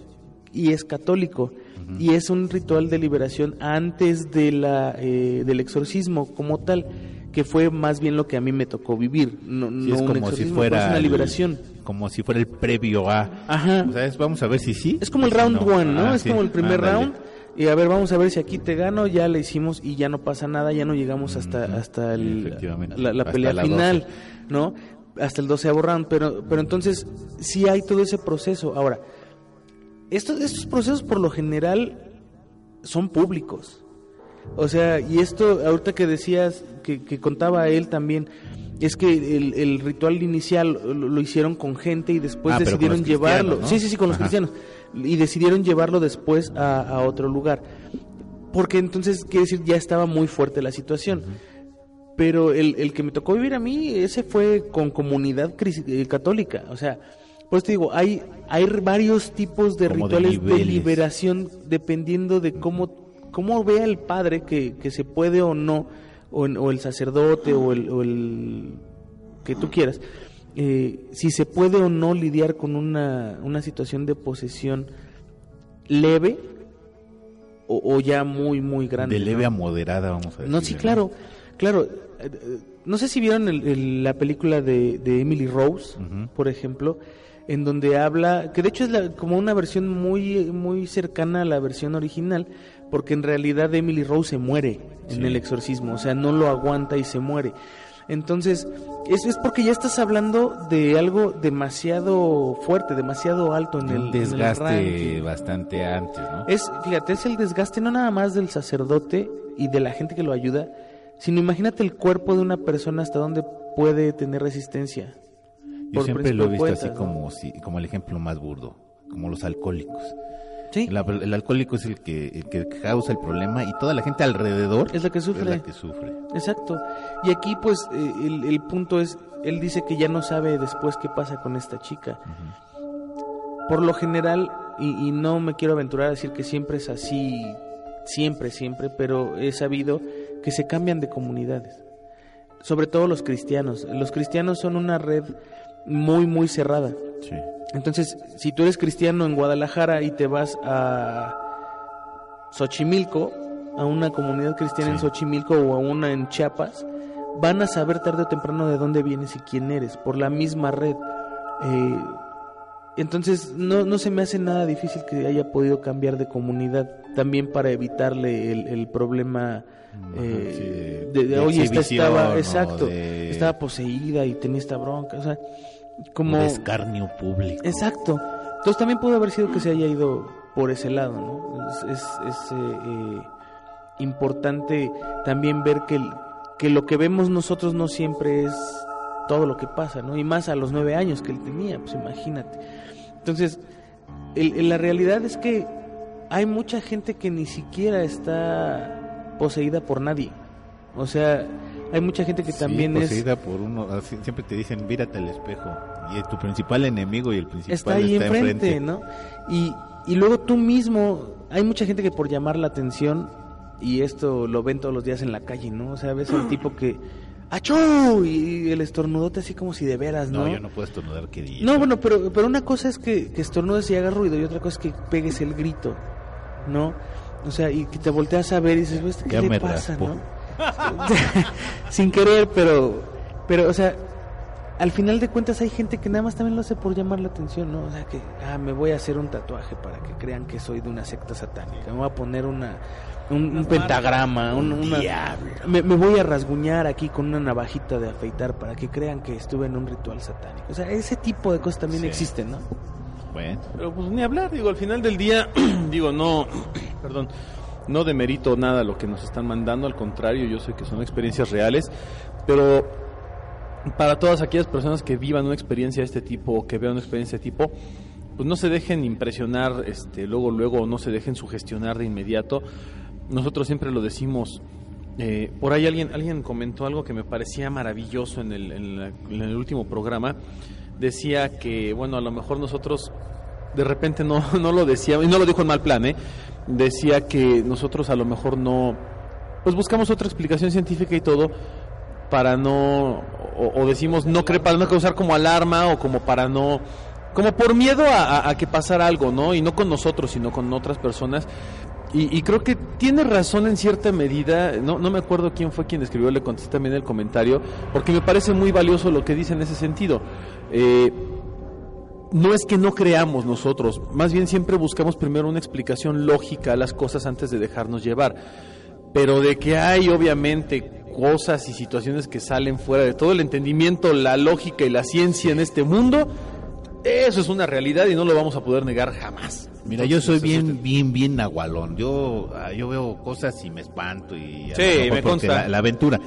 [SPEAKER 5] y es católico. Uh -huh. Y es un ritual de liberación antes de la, eh, del exorcismo como tal que fue más bien lo que a mí me tocó vivir. No,
[SPEAKER 3] sí,
[SPEAKER 5] no
[SPEAKER 3] es como si fuera
[SPEAKER 5] una liberación.
[SPEAKER 3] El, como si fuera el previo a.
[SPEAKER 5] Ajá.
[SPEAKER 3] O sea, es, vamos a ver si sí.
[SPEAKER 5] Es como el round no. one, ¿no? Ah, es sí. como el primer ah, round. Y a ver, vamos a ver si aquí te gano, ya le hicimos y ya no pasa nada, ya no llegamos hasta, hasta el, la, la, pelea la final, 12. ¿no? Hasta el doceavo round, pero, pero entonces sí hay todo ese proceso. Ahora, estos, estos procesos por lo general son públicos. O sea, y esto, ahorita que decías, que, que contaba él también, es que el, el ritual inicial lo, lo, hicieron con gente y después
[SPEAKER 3] ah,
[SPEAKER 5] decidieron llevarlo.
[SPEAKER 3] ¿no?
[SPEAKER 5] Sí, sí, sí, con los Ajá. cristianos. Y decidieron llevarlo después a, a, otro lugar. Porque entonces, quiere decir, ya estaba muy fuerte la situación. Uh -huh. Pero el, el, que me tocó vivir a mí, ese fue con comunidad eh, católica. O sea, pues te digo, hay, hay varios tipos de Como rituales de, de liberación dependiendo de cómo cómo vea el padre que, que se puede o no, o, o el sacerdote o el, o el, que tú quieras, eh, si se puede o no lidiar con una, una situación de posesión leve o, o, ya muy, muy grande.
[SPEAKER 3] De leve ¿no? a moderada, vamos a decir.
[SPEAKER 5] No, sí, claro, claro. No sé si vieron el, el, la película de, de Emily Rose, uh -huh. por ejemplo, en donde habla, que de hecho es la, como una versión muy, muy cercana a la versión original, porque en realidad Emily Rose se muere en el exorcismo, o sea, no lo aguanta y se muere. Entonces, eso es porque ya estás hablando de algo demasiado fuerte, demasiado alto en el,
[SPEAKER 3] un
[SPEAKER 5] en el
[SPEAKER 3] desgaste bastante antes, ¿no?
[SPEAKER 5] Es, fíjate, es el desgaste no nada más del sacerdote y de la gente que lo ayuda, sino imagínate el cuerpo de una persona hasta dónde puede tener resistencia.
[SPEAKER 3] Yo siempre lo he visto así como, si, como el ejemplo más burdo, como los alcohólicos.
[SPEAKER 5] Sí,
[SPEAKER 3] El, el alcohólico es el que, el que causa el problema y toda la gente alrededor
[SPEAKER 5] es la que sufre.
[SPEAKER 3] es la que sufre.
[SPEAKER 5] Exacto. Y aquí pues eh, el, el punto es, él dice que ya no sabe después qué pasa con esta chica. Por lo general, y, y no me quiero aventurar a decir que siempre es así, siempre, siempre, pero he sabido que se cambian de comunidades. Sobre todo los cristianos. Los cristianos son una red muy, muy cerrada.
[SPEAKER 3] Sí.
[SPEAKER 5] Entonces, si tú eres cristiano en Guadalajara y te vas a Xochimilco, a una comunidad cristiana en. Xochimilco o a una en Chiapas, van a saber tarde o temprano de dónde vienes y quién eres, por la misma red. Eh, entonces, no, no se me hace nada difícil que haya podido cambiar de comunidad, también para evitarle el, el problema eh,
[SPEAKER 3] sí, de-
[SPEAKER 5] de, de, oye, esta estaba, exacto,
[SPEAKER 3] de-
[SPEAKER 5] estaba poseída y tenía esta bronca, o sea, como...
[SPEAKER 3] Un escarnio público.
[SPEAKER 5] Exacto. Entonces también pudo haber sido que se haya ido por ese lado, ¿no? Es, es- es, eh, eh, importante también ver que, que lo que vemos nosotros no siempre es todo lo que pasa, ¿no? Y más a los nueve años que él tenía, pues imagínate. Entonces, el- el- la realidad es que hay mucha gente que ni siquiera está poseída por nadie. O sea, hay mucha gente que
[SPEAKER 3] Sí,
[SPEAKER 5] también es...
[SPEAKER 3] poseída por uno, siempre te dicen, mírate al espejo. Y tu principal enemigo y el principal
[SPEAKER 5] está ahí
[SPEAKER 3] está
[SPEAKER 5] enfrente,
[SPEAKER 3] enfrente.
[SPEAKER 5] ¿no? Y, y luego tú mismo, hay mucha gente que por llamar la atención, y esto lo ven todos los días en la calle, ¿no? O sea, ves al tipo que, ¡achú! Y el estornudote así como si de veras, ¿no?
[SPEAKER 3] No, yo no puedo estornudar que diga.
[SPEAKER 5] No, bueno, pero, pero una cosa es que, que estornudes y hagas ruido, y otra cosa es que pegues el grito, ¿no? O sea, y que te volteas a ver y dices, "¿Este ¿qué
[SPEAKER 3] Ya
[SPEAKER 5] le pasa, no? Sin querer, pero, pero, o sea, al final de cuentas hay gente que nada más también lo hace por llamar la atención, ¿no? O sea, que, ah, me voy a hacer un tatuaje para que crean que soy de una secta satánica, me voy a poner una, un, un pentagrama, un, una- me, me voy a rasguñar aquí con una navajita de afeitar para que crean que estuve en un ritual satánico. O sea, ese tipo de cosas también
[SPEAKER 3] Sí.
[SPEAKER 5] existen, ¿no?
[SPEAKER 3] Bueno,
[SPEAKER 4] Pero pues ni hablar, digo, al final del día, digo, no, perdón, no demerito nada lo que nos están mandando, al contrario, yo sé que son experiencias reales, pero para todas aquellas personas que vivan una experiencia de este tipo o que vean una experiencia de este tipo, pues no se dejen impresionar este, luego, luego, no se dejen sugestionar de inmediato. Nosotros siempre lo decimos. eh, por ahí alguien, alguien comentó algo que me parecía maravilloso en el, en la- último programa. Decía que, bueno, a lo mejor nosotros de repente no, no lo decíamos, y no lo dijo en mal plan, ¿eh? Decía que nosotros a lo mejor no, pues buscamos otra explicación científica y todo para no, o, decimos no cre- para no causar como alarma o como para no, como por miedo a, a- a que pasara algo, ¿no? Y no con nosotros, sino con otras personas. Y, y creo que tiene razón en cierta medida, no, no me acuerdo quién fue quien escribió, le contesté también el comentario, porque me parece muy valioso lo que dice en ese sentido. Eh, no es que no creamos nosotros, más bien siempre buscamos primero una explicación lógica a las cosas antes de dejarnos llevar. Pero de que hay obviamente cosas y situaciones que salen fuera de todo el entendimiento, la lógica y la ciencia en este mundo, eso es una realidad y no lo vamos a poder negar jamás.
[SPEAKER 3] mira, yo soy bien, bien, bien nahualón. Yo, ah, yo veo cosas y me espanto y a
[SPEAKER 4] Sí, me consta.
[SPEAKER 3] La, la aventura.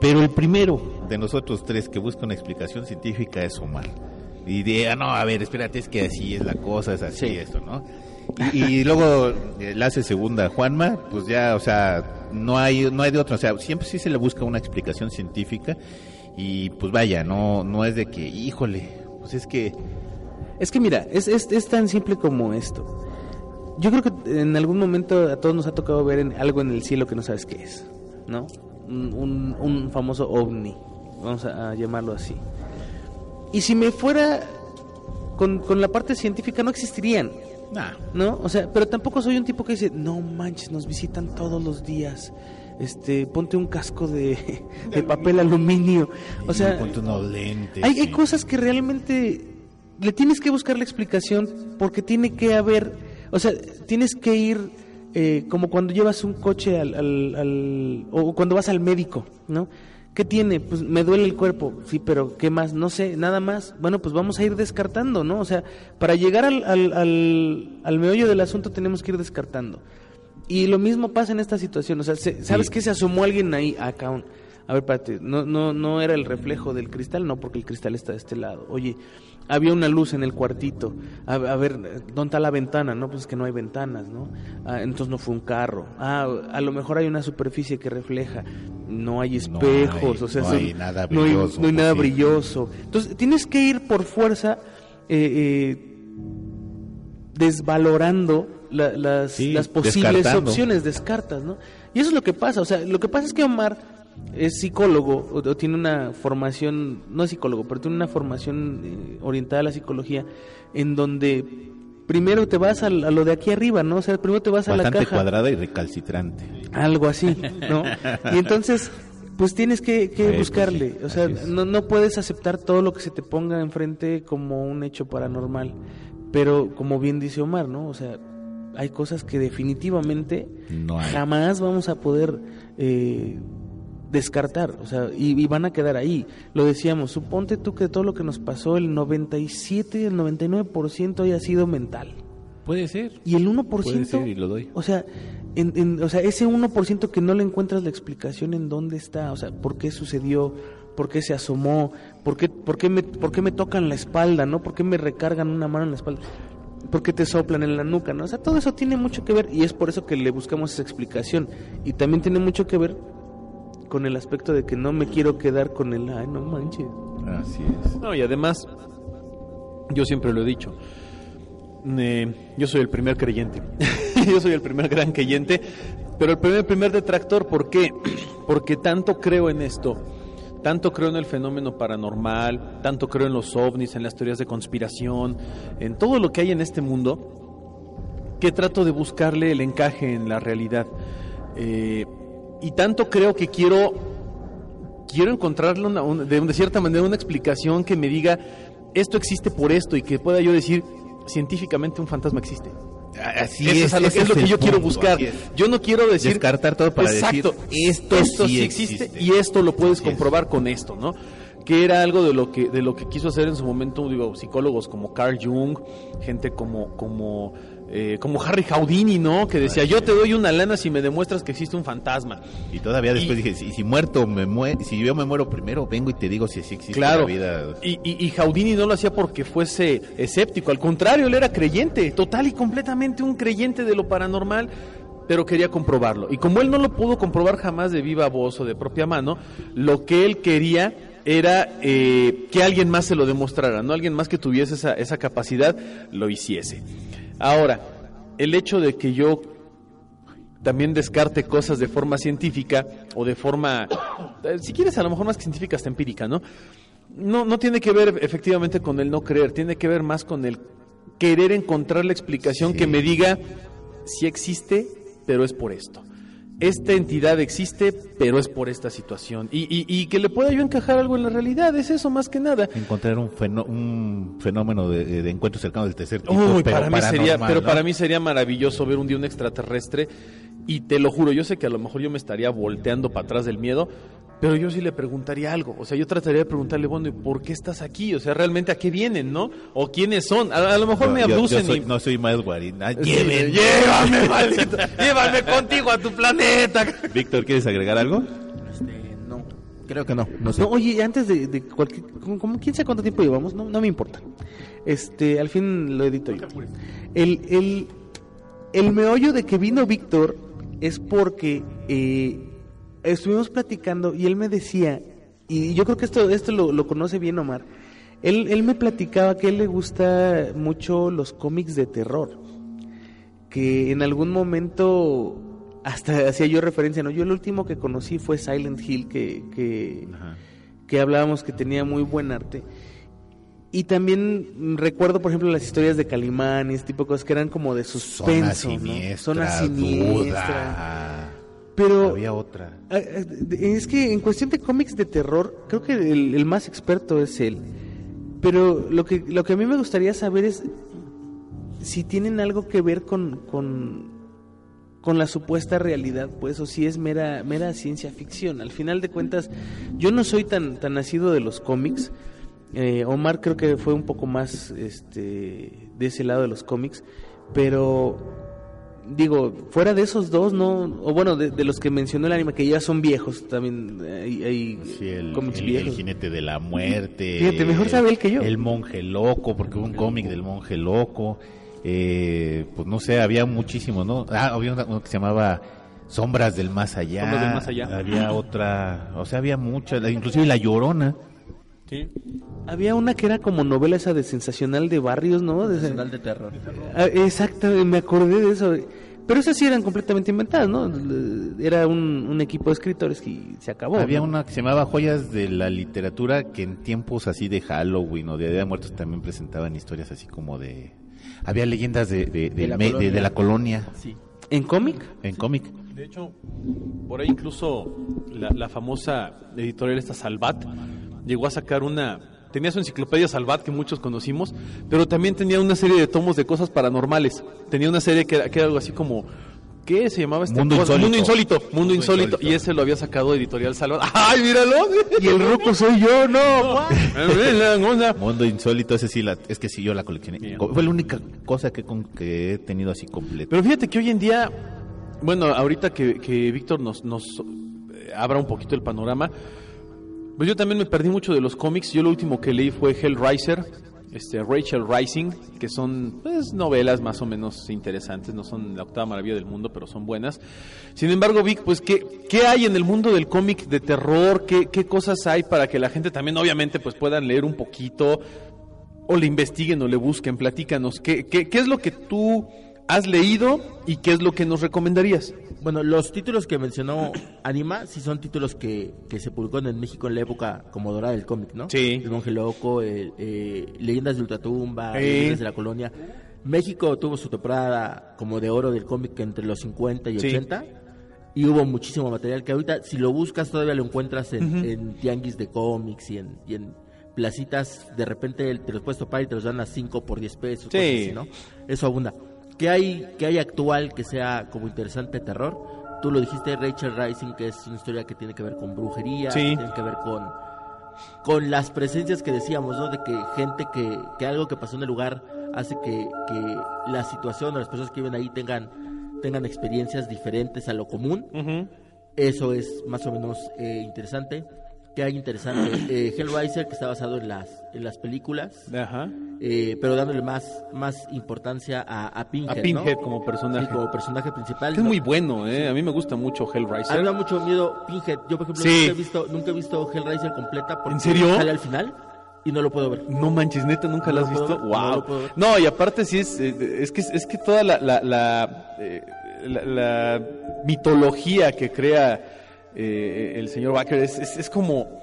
[SPEAKER 3] Pero el primero de nosotros tres que busca una explicación científica es Omar. Y de, ah, no, a ver, espérate, es que así es la cosa, es así
[SPEAKER 5] Sí.
[SPEAKER 3] esto, ¿no? Y, y luego eh, la hace segunda Juanma, pues ya, o sea, no hay, no hay de otra, o sea, siempre sí se le busca una explicación científica y pues vaya, no, no es de que, híjole, pues es que
[SPEAKER 5] Es que mira, es, es, es tan simple como esto. Yo creo que en algún momento a todos nos ha tocado ver en- algo en el cielo que no sabes qué es, ¿no? Un, un- un famoso ovni, vamos a, a llamarlo así. Y si me fuera con, con la parte científica no existirían,
[SPEAKER 3] Nah,
[SPEAKER 5] ¿no? O sea, pero tampoco soy un tipo que dice, no manches, nos visitan todos los días. Este, ponte un casco de, de papel aluminio. O sea,
[SPEAKER 3] ponte unos lentes.
[SPEAKER 5] hay, hay cosas que realmente le tienes que buscar la explicación porque tiene que haber, o sea, tienes que ir eh, como cuando llevas un coche al, al- al- o cuando vas al médico, ¿no? ¿Qué tiene? Pues me duele el cuerpo, sí, pero ¿qué más? No sé, nada más. Bueno, pues vamos a ir descartando, ¿no? O sea, para llegar al, al, al, al meollo del asunto tenemos que ir descartando. Y lo mismo pasa en esta situación, o sea, se- ¿sabes
[SPEAKER 3] Sí.
[SPEAKER 5] qué? Se asomó alguien ahí, acá, un- a ver, espérate, no, no, no era el reflejo del cristal, no, porque el cristal está de este lado. Oye, había una luz en el cuartito, a, a ver, ¿dónde está la ventana? No, pues es que no hay ventanas, ¿no? Ah, entonces no fue un carro. Ah, a lo mejor hay una superficie que refleja, no hay
[SPEAKER 3] No
[SPEAKER 5] espejos,
[SPEAKER 3] hay-
[SPEAKER 5] o sea,
[SPEAKER 3] no
[SPEAKER 5] son-
[SPEAKER 3] hay nada
[SPEAKER 5] no hay-
[SPEAKER 3] brilloso,
[SPEAKER 5] no hay nada
[SPEAKER 3] sí.
[SPEAKER 5] brilloso. Entonces, tienes que ir por fuerza eh, eh, desvalorando la- las,
[SPEAKER 3] Sí,
[SPEAKER 5] las posibles opciones, descartas, ¿no? Y eso es lo que pasa, o sea, lo que pasa es que Omar es psicólogo o, o tiene una formación, no es psicólogo, pero tiene una formación eh, orientada a la psicología en donde primero te vas a, lo de aquí arriba, ¿no? O sea, primero te vas a la
[SPEAKER 3] Bastante
[SPEAKER 5] caja.
[SPEAKER 3] cuadrada y recalcitrante.
[SPEAKER 5] Algo así, ¿no? Y entonces, pues tienes que, que
[SPEAKER 3] Sí, pues
[SPEAKER 5] buscarle.
[SPEAKER 3] sí,
[SPEAKER 5] o sea, no, no puedes aceptar todo lo que se te ponga enfrente como un hecho paranormal. Pero, como bien dice Omar, ¿no? O sea, hay cosas que definitivamente
[SPEAKER 3] No hay.
[SPEAKER 5] jamás vamos a poder eh, descartar. O sea, y, y van a quedar ahí. Lo decíamos, suponte tú que todo lo que nos pasó, el 97, el 99% haya sido mental.
[SPEAKER 3] Puede ser.
[SPEAKER 5] Y el 1%...
[SPEAKER 3] Puede ser y lo doy.
[SPEAKER 5] O sea, en, en- o sea, ese 1% que no le encuentras la explicación en dónde está, o sea, por qué sucedió, por qué se asomó, por qué, por qué, me, por qué me tocan la espalda, ¿no? ¿Por qué me recargan una mano en la espalda? ¿Por qué te soplan en la nuca, no? O sea, todo eso tiene mucho que ver y es por eso que le buscamos esa explicación. Y también tiene mucho que ver con el aspecto de que no me quiero quedar con el, ay, no manches.
[SPEAKER 3] Así es.
[SPEAKER 4] No, y además, yo siempre lo he dicho, eh, yo soy el primer creyente, yo soy el primer gran creyente, pero el primer, primer detractor, ¿por qué? Porque tanto creo en esto, tanto creo en el fenómeno paranormal, tanto creo en los ovnis, en las teorías de conspiración, en todo lo que hay en este mundo, que trato de buscarle el encaje en la realidad. Eh, y tanto creo que quiero quiero encontrarle una, un- de, de cierta manera una explicación que me diga esto existe por esto y que pueda yo decir científicamente un fantasma existe.
[SPEAKER 3] Así
[SPEAKER 4] Eso es, a lo,
[SPEAKER 3] ese
[SPEAKER 4] es lo
[SPEAKER 3] es
[SPEAKER 4] que yo quiero buscar.
[SPEAKER 3] es.
[SPEAKER 4] Yo no quiero decir
[SPEAKER 3] Descartar todo para
[SPEAKER 4] Exacto.
[SPEAKER 3] decir, esto sí
[SPEAKER 4] existe,
[SPEAKER 3] existe.
[SPEAKER 4] y esto lo puedes
[SPEAKER 3] Así es.
[SPEAKER 4] comprobar con esto, ¿no? Que era algo de lo que de lo que quiso hacer en su momento, digo, psicólogos como Carl Jung, gente como como eh, como Harry Houdini, ¿no? Que decía, yo te doy una lana si me demuestras que existe un fantasma.
[SPEAKER 3] Y todavía después
[SPEAKER 4] Y-
[SPEAKER 3] dije, si, si muerto me si yo me muero primero, vengo y te digo si sí existe
[SPEAKER 4] Claro.
[SPEAKER 3] la vida.
[SPEAKER 4] Y, y, y Houdini no lo hacía porque fuese escéptico, al contrario, él era creyente, total y completamente un creyente de lo paranormal, pero quería comprobarlo. Y como él no lo pudo comprobar jamás de viva voz o de propia mano, lo que él quería era eh, que alguien más se lo demostrara, no alguien más que tuviese esa, esa capacidad lo hiciese. Ahora, el hecho de que yo también descarte cosas de forma científica o de forma, eh, si quieres, a lo mejor más que científica, hasta empírica, ¿no? No, no tiene que ver efectivamente con el no creer, tiene que ver más con el querer encontrar la explicación
[SPEAKER 3] Sí.
[SPEAKER 4] que me diga si existe, pero es por esto. Esta entidad existe, pero es por esta situación. Y, y- y que le pueda yo encajar algo en la realidad, es eso más que nada.
[SPEAKER 3] Encontrar un, fenó- un fenómeno de, de encuentro cercano del tercer tipo,
[SPEAKER 4] Uy,
[SPEAKER 3] pero
[SPEAKER 4] para mí sería,
[SPEAKER 3] paranormal,
[SPEAKER 4] pero
[SPEAKER 3] ¿no?
[SPEAKER 4] para mí sería maravilloso ver un día un extraterrestre y te lo juro, yo sé que a lo mejor yo me estaría volteando para atrás del miedo, pero yo sí le preguntaría algo, o sea, yo trataría de preguntarle, bueno, ¿y por qué estás aquí? O sea, realmente a qué vienen, ¿no? O quiénes son. A, a lo mejor me
[SPEAKER 3] yo- yo
[SPEAKER 4] abducen
[SPEAKER 3] soy-
[SPEAKER 4] y
[SPEAKER 3] No soy más guarina. Llévenme.
[SPEAKER 4] llévame, maldito, llévame contigo a tu planeta.
[SPEAKER 3] Víctor, ¿quieres agregar algo?
[SPEAKER 6] Este, no, creo que no. No sé.
[SPEAKER 5] No, oye, antes de, de cualquier, como, como quién sabe cuánto tiempo llevamos, no, no me importa. Este, al fin lo edito yo. El, el, el meollo de que vino Víctor es porque eh, estuvimos platicando y él me decía, y yo creo que esto, esto lo, lo conoce bien Omar, él, él me platicaba que a él le gusta mucho los cómics de terror, que en algún momento hasta hacía yo referencia, ¿no? Yo el último que conocí fue Silent Hill, que, que, que hablábamos que tenía muy buen arte. Y también recuerdo, por ejemplo, las historias de Calimán y ese tipo de cosas que eran como de
[SPEAKER 3] Zona
[SPEAKER 5] suspenso, ¿no? Zona siniestra.
[SPEAKER 3] duda.
[SPEAKER 5] Pero
[SPEAKER 3] Había otra.
[SPEAKER 5] Es que en cuestión de cómics de terror, creo que el, el más experto es él. Pero lo que, lo que a mí me gustaría saber es si tienen algo que ver con, con, con la supuesta realidad, pues, o si es mera, mera ciencia ficción. Al final de cuentas, yo no soy tan, tan nacido de los cómics. Eh, Omar creo que fue un poco más este, de ese lado de los cómics, pero digo, fuera de esos dos, no, o bueno, de, de los que mencionó el anime, que ya son viejos, también hay, hay
[SPEAKER 3] Sí, el,
[SPEAKER 5] cómics
[SPEAKER 3] el-
[SPEAKER 5] viejos.
[SPEAKER 3] el jinete de la muerte.
[SPEAKER 5] Fíjate, mejor sabe él que yo.
[SPEAKER 3] El monje loco, porque hubo un cómic del monje loco. Eh, pues no sé, había muchísimos, ¿no? Ah, había una- uno que se llamaba Sombras del Más Allá.
[SPEAKER 4] Sombras del Más Allá.
[SPEAKER 3] Había otra, o sea, había muchas, inclusive La Llorona.
[SPEAKER 4] Sí.
[SPEAKER 5] Había una que era como novela esa de sensacional de barrios, ¿no? De-
[SPEAKER 6] Nacional de terror.
[SPEAKER 5] Ah, Exactamente, me acordé de eso. Pero esas sí eran completamente inventadas, ¿no? Era un, un equipo de escritores que se acabó.
[SPEAKER 3] Había
[SPEAKER 5] ¿no?
[SPEAKER 3] una que se llamaba Joyas de la Literatura que en tiempos así de Halloween o de Día de Muertos también presentaban historias así como de... Había leyendas de, de, del
[SPEAKER 6] la
[SPEAKER 3] me- de-
[SPEAKER 6] colonia.
[SPEAKER 3] de la colonia
[SPEAKER 6] Sí.
[SPEAKER 5] ¿En cómic?
[SPEAKER 3] en cómic.
[SPEAKER 4] De hecho, por ahí incluso la, la famosa editorial esta Salvat llegó a sacar una... Tenía su enciclopedia Salvat que muchos conocimos, pero también tenía una serie de tomos de cosas paranormales. Tenía una serie que era, que era algo así como... ¿Qué se llamaba este?
[SPEAKER 3] Mundo? Insólito.
[SPEAKER 4] Mundo Insólito. Mundo,
[SPEAKER 3] Mundo
[SPEAKER 4] Insólito.
[SPEAKER 3] Insólito.
[SPEAKER 4] Y ese lo había sacado Editorial Salvat. ¡Ay, míralo!
[SPEAKER 5] Y el roco soy yo, no.
[SPEAKER 3] Mundo Insólito, ese sí, la, es que sí, yo la coleccioné.
[SPEAKER 4] Bien.
[SPEAKER 3] Fue la única cosa que, con, que he tenido así completa.
[SPEAKER 4] Pero fíjate que hoy en día, bueno, ahorita que, que Víctor nos, nos eh, abra un poquito el panorama, pues yo también me perdí mucho de los cómics. Yo lo último que leí fue Hellraiser, este, Rachel Rising, que son pues, novelas más o menos interesantes, no son la octava maravilla del mundo, pero son buenas. Sin embargo, Vic, pues, ¿qué, qué hay en el mundo del cómic de terror? ¿Qué, ¿Qué cosas hay para que la gente también, obviamente, pues puedan leer un poquito? o le investiguen o le busquen, platícanos, ¿qué, qué, qué es lo que tú has leído y qué es lo que nos recomendarías?
[SPEAKER 6] Bueno, los títulos que mencionó Anima sí son títulos que, que se publicaron en México en la época como dorada del cómic, ¿no?
[SPEAKER 4] Sí.
[SPEAKER 6] El Monje Loco, el, eh, Leyendas de Ultratumba. Leyendas de la Colonia. México tuvo su temporada como de oro del cómic entre los 50 y
[SPEAKER 4] Sí.
[SPEAKER 6] 80. Y hubo muchísimo material que ahorita, si lo buscas, todavía lo encuentras en, en tianguis de cómics y en, y en placitas. De repente te los puedes topar y te los dan a 5 por 10 pesos.
[SPEAKER 4] Sí.
[SPEAKER 6] cosas así, ¿no? Eso abunda. ¿Qué hay, ¿Qué hay actual que sea como interesante de terror? Tú lo dijiste, Rachel Rising, que es una historia que tiene que ver con brujería,
[SPEAKER 4] Sí.
[SPEAKER 6] que tiene que ver con, con las presencias que decíamos, ¿no? De que gente que, que algo que pasó en el lugar hace que, que la situación o las personas que viven ahí tengan, tengan experiencias diferentes a lo común. Eso es más o menos eh, interesante. ¿Qué hay interesante? Eh, Hellraiser, que está basado en las, en las películas,
[SPEAKER 4] Ajá.
[SPEAKER 6] eh, pero dándole más, más importancia a, a Pinhead,
[SPEAKER 4] A Pinhead
[SPEAKER 6] ¿no?
[SPEAKER 4] como personaje.
[SPEAKER 6] Sí, como personaje principal.
[SPEAKER 4] Que es
[SPEAKER 6] ¿no?
[SPEAKER 4] muy bueno, ¿eh? A mí me gusta mucho
[SPEAKER 6] A mí me
[SPEAKER 4] Hellraiser.
[SPEAKER 6] da mucho miedo Pinhead. Yo, por ejemplo,
[SPEAKER 4] Sí.
[SPEAKER 6] nunca, he visto, nunca he visto Hellraiser completa porque
[SPEAKER 4] ¿En serio?
[SPEAKER 6] sale al final y no lo puedo ver.
[SPEAKER 4] No manches, neta, nunca
[SPEAKER 6] No
[SPEAKER 4] la
[SPEAKER 6] lo
[SPEAKER 4] has visto.
[SPEAKER 6] ver,
[SPEAKER 4] wow. No, y aparte sí es, eh, es que es que toda la la, la, eh, la- la mitología que crea eh, el señor Baker es, es, como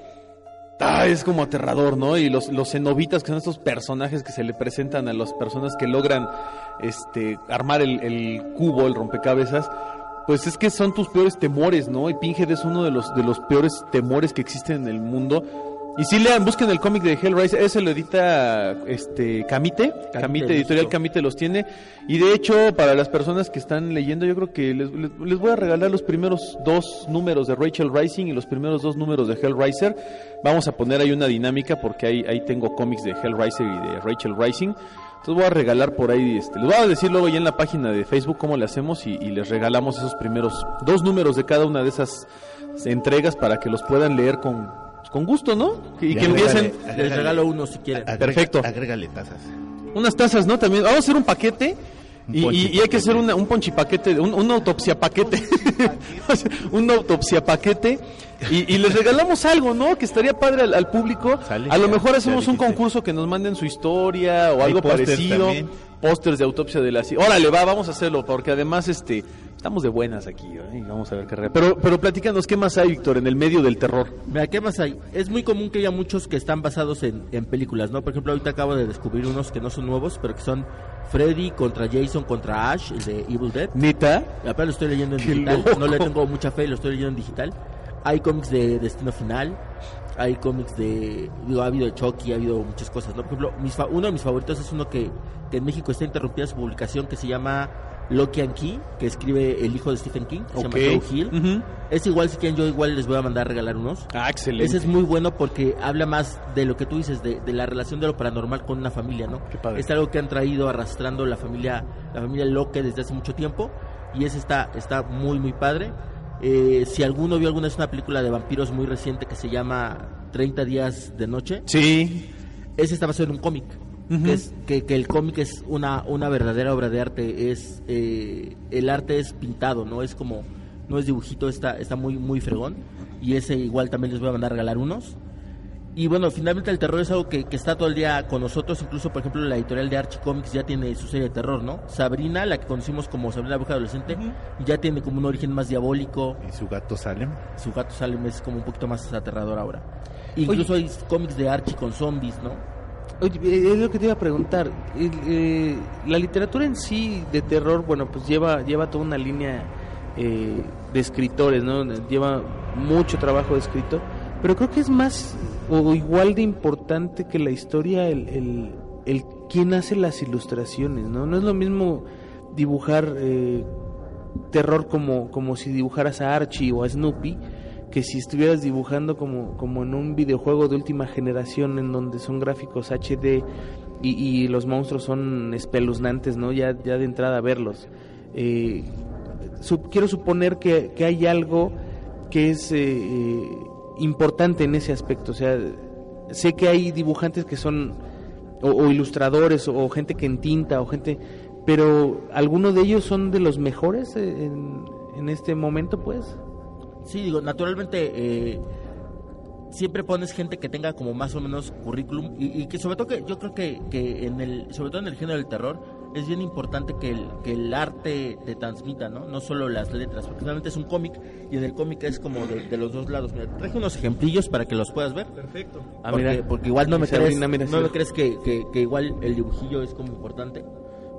[SPEAKER 4] es como aterrador, ¿no? Y los, los cenobitas, que son estos personajes que se le presentan a las personas que logran este, armar el, el cubo, el rompecabezas, pues es que son tus peores temores, ¿no? Y Pinhead es uno de los, de los peores temores que existen en el mundo. Y si lean, busquen el cómic de Hellraiser, ese lo edita este Camite, Camite, editorial. Camite los tiene. Y de hecho, para las personas que están leyendo, yo creo que les, les- les voy a regalar los primeros dos números de Rachel Rising y los primeros dos números de Hellraiser. Vamos a poner ahí una dinámica porque ahí, ahí tengo cómics de Hellraiser y de Rachel Rising. Entonces voy a regalar por ahí, este, les voy a decir luego ya en la página de Facebook cómo le hacemos y, y les regalamos esos primeros dos números de cada una de esas entregas para que los puedan leer con, con gusto, ¿no? Y que empiecen...
[SPEAKER 3] agrégale.
[SPEAKER 6] Les regalo uno si quieren.
[SPEAKER 3] Agrega-
[SPEAKER 4] Perfecto.
[SPEAKER 3] Agrégale tazas.
[SPEAKER 4] Unas tazas, ¿no? También. Vamos a hacer un paquete. Y, y- y hay que hacer una- un ponchipaquete, un, un autopsia paquete. un autopsia paquete. Y, y les regalamos algo, ¿no? Que estaría padre al, al público.
[SPEAKER 3] Sale,
[SPEAKER 4] a lo mejor hacemos un concurso que nos manden su historia o algo parecido. Pósters de autopsia de la Órale, va, vamos a hacerlo, porque además este estamos de buenas aquí, ¿eh? Vamos a ver qué Pero, pero platícanos, ¿qué más hay, Víctor, en el medio del terror?
[SPEAKER 6] Mira, ¿qué más hay? Es muy común que haya muchos que están basados en, en películas, ¿no? Por ejemplo, ahorita acabo de descubrir unos que no son nuevos, pero que son Freddy contra Jason contra Ash, el de Evil Dead.
[SPEAKER 4] ¿Neta?
[SPEAKER 6] Apenas lo estoy leyendo en
[SPEAKER 4] Qué
[SPEAKER 6] digital.
[SPEAKER 4] loco.
[SPEAKER 6] No le tengo mucha fe, lo estoy leyendo en digital. Hay cómics de Destino Final. Hay cómics de. Digo, ha habido de Chucky, ha habido muchas cosas, ¿no? Por ejemplo, mis fa- uno de mis favoritos es uno que, que en México está interrumpida su publicación que se llama Loki and Key, que escribe el hijo de Stephen King, se
[SPEAKER 4] Ok.
[SPEAKER 6] llama Joe Hill.
[SPEAKER 4] Ujú.
[SPEAKER 6] Es igual, si quieren, yo igual les voy a mandar a regalar unos.
[SPEAKER 4] Ah, excelente.
[SPEAKER 6] Ese es muy bueno porque habla más de lo que tú dices, de, de la relación de lo paranormal con una familia, ¿no?
[SPEAKER 4] Qué padre.
[SPEAKER 6] Es algo que han traído arrastrando la familia, la familia Locke desde hace mucho tiempo y ese está, está muy, muy padre. Eh, si alguno vio alguna vez una película de vampiros muy reciente que se llama 30 días de noche,
[SPEAKER 4] Sí.
[SPEAKER 6] ese está basado en un cómic. Que, es, que, que el cómic es una, una verdadera obra de arte. Es eh, El arte es pintado, no es como. No es dibujito, está, está muy, muy fregón. Y ese igual también les voy a mandar a regalar unos. Y bueno, finalmente el terror es algo que, que está todo el día con nosotros. Incluso, por ejemplo, la editorial de Archie Comics ya tiene su serie de terror, ¿no? Sabrina, la que conocimos como Sabrina la Bruja Adolescente, ya tiene como un origen más diabólico.
[SPEAKER 3] Y su gato Salem.
[SPEAKER 6] Su gato Salem es como un poquito más aterrador ahora. Incluso hay cómics de Archie con zombies, ¿no?
[SPEAKER 5] Oye, eh, es lo que te iba a preguntar. Eh, la literatura en sí de terror, bueno, pues lleva lleva toda una línea eh, de escritores, ¿no? Lleva mucho trabajo de escritor, pero creo que es más o igual de importante que la historia el, el, el quién hace las ilustraciones, ¿no? No es lo mismo dibujar eh, terror como, como si dibujaras a Archie o a Snoopy que si estuvieras dibujando como, como en un videojuego de última generación en donde son gráficos HD y, y los monstruos son espeluznantes, ¿no? Ya, ya de entrada verlos. Eh, quiero suponer que, que hay algo que es eh, eh, importante en ese aspecto. O sea, sé que hay dibujantes que son o, ilustradores o, gente que entinta o gente pero algunos de ellos son de los mejores en, en este momento pues
[SPEAKER 6] Sí, digo, naturalmente eh, siempre pones gente que tenga como más o menos currículum y, y que sobre todo que yo creo que, que en el sobre todo en el género del terror es bien importante que el, que el arte te transmita, ¿no? No solo las letras, porque realmente es un cómic y en el cómic es como de, de los dos lados. Mira, te traje unos ejemplillos para que los puedas ver. Perfecto.
[SPEAKER 5] Ah,
[SPEAKER 6] porque,
[SPEAKER 5] mira.
[SPEAKER 6] porque igual no me crees, no me crees que, que, que igual el dibujillo es como importante.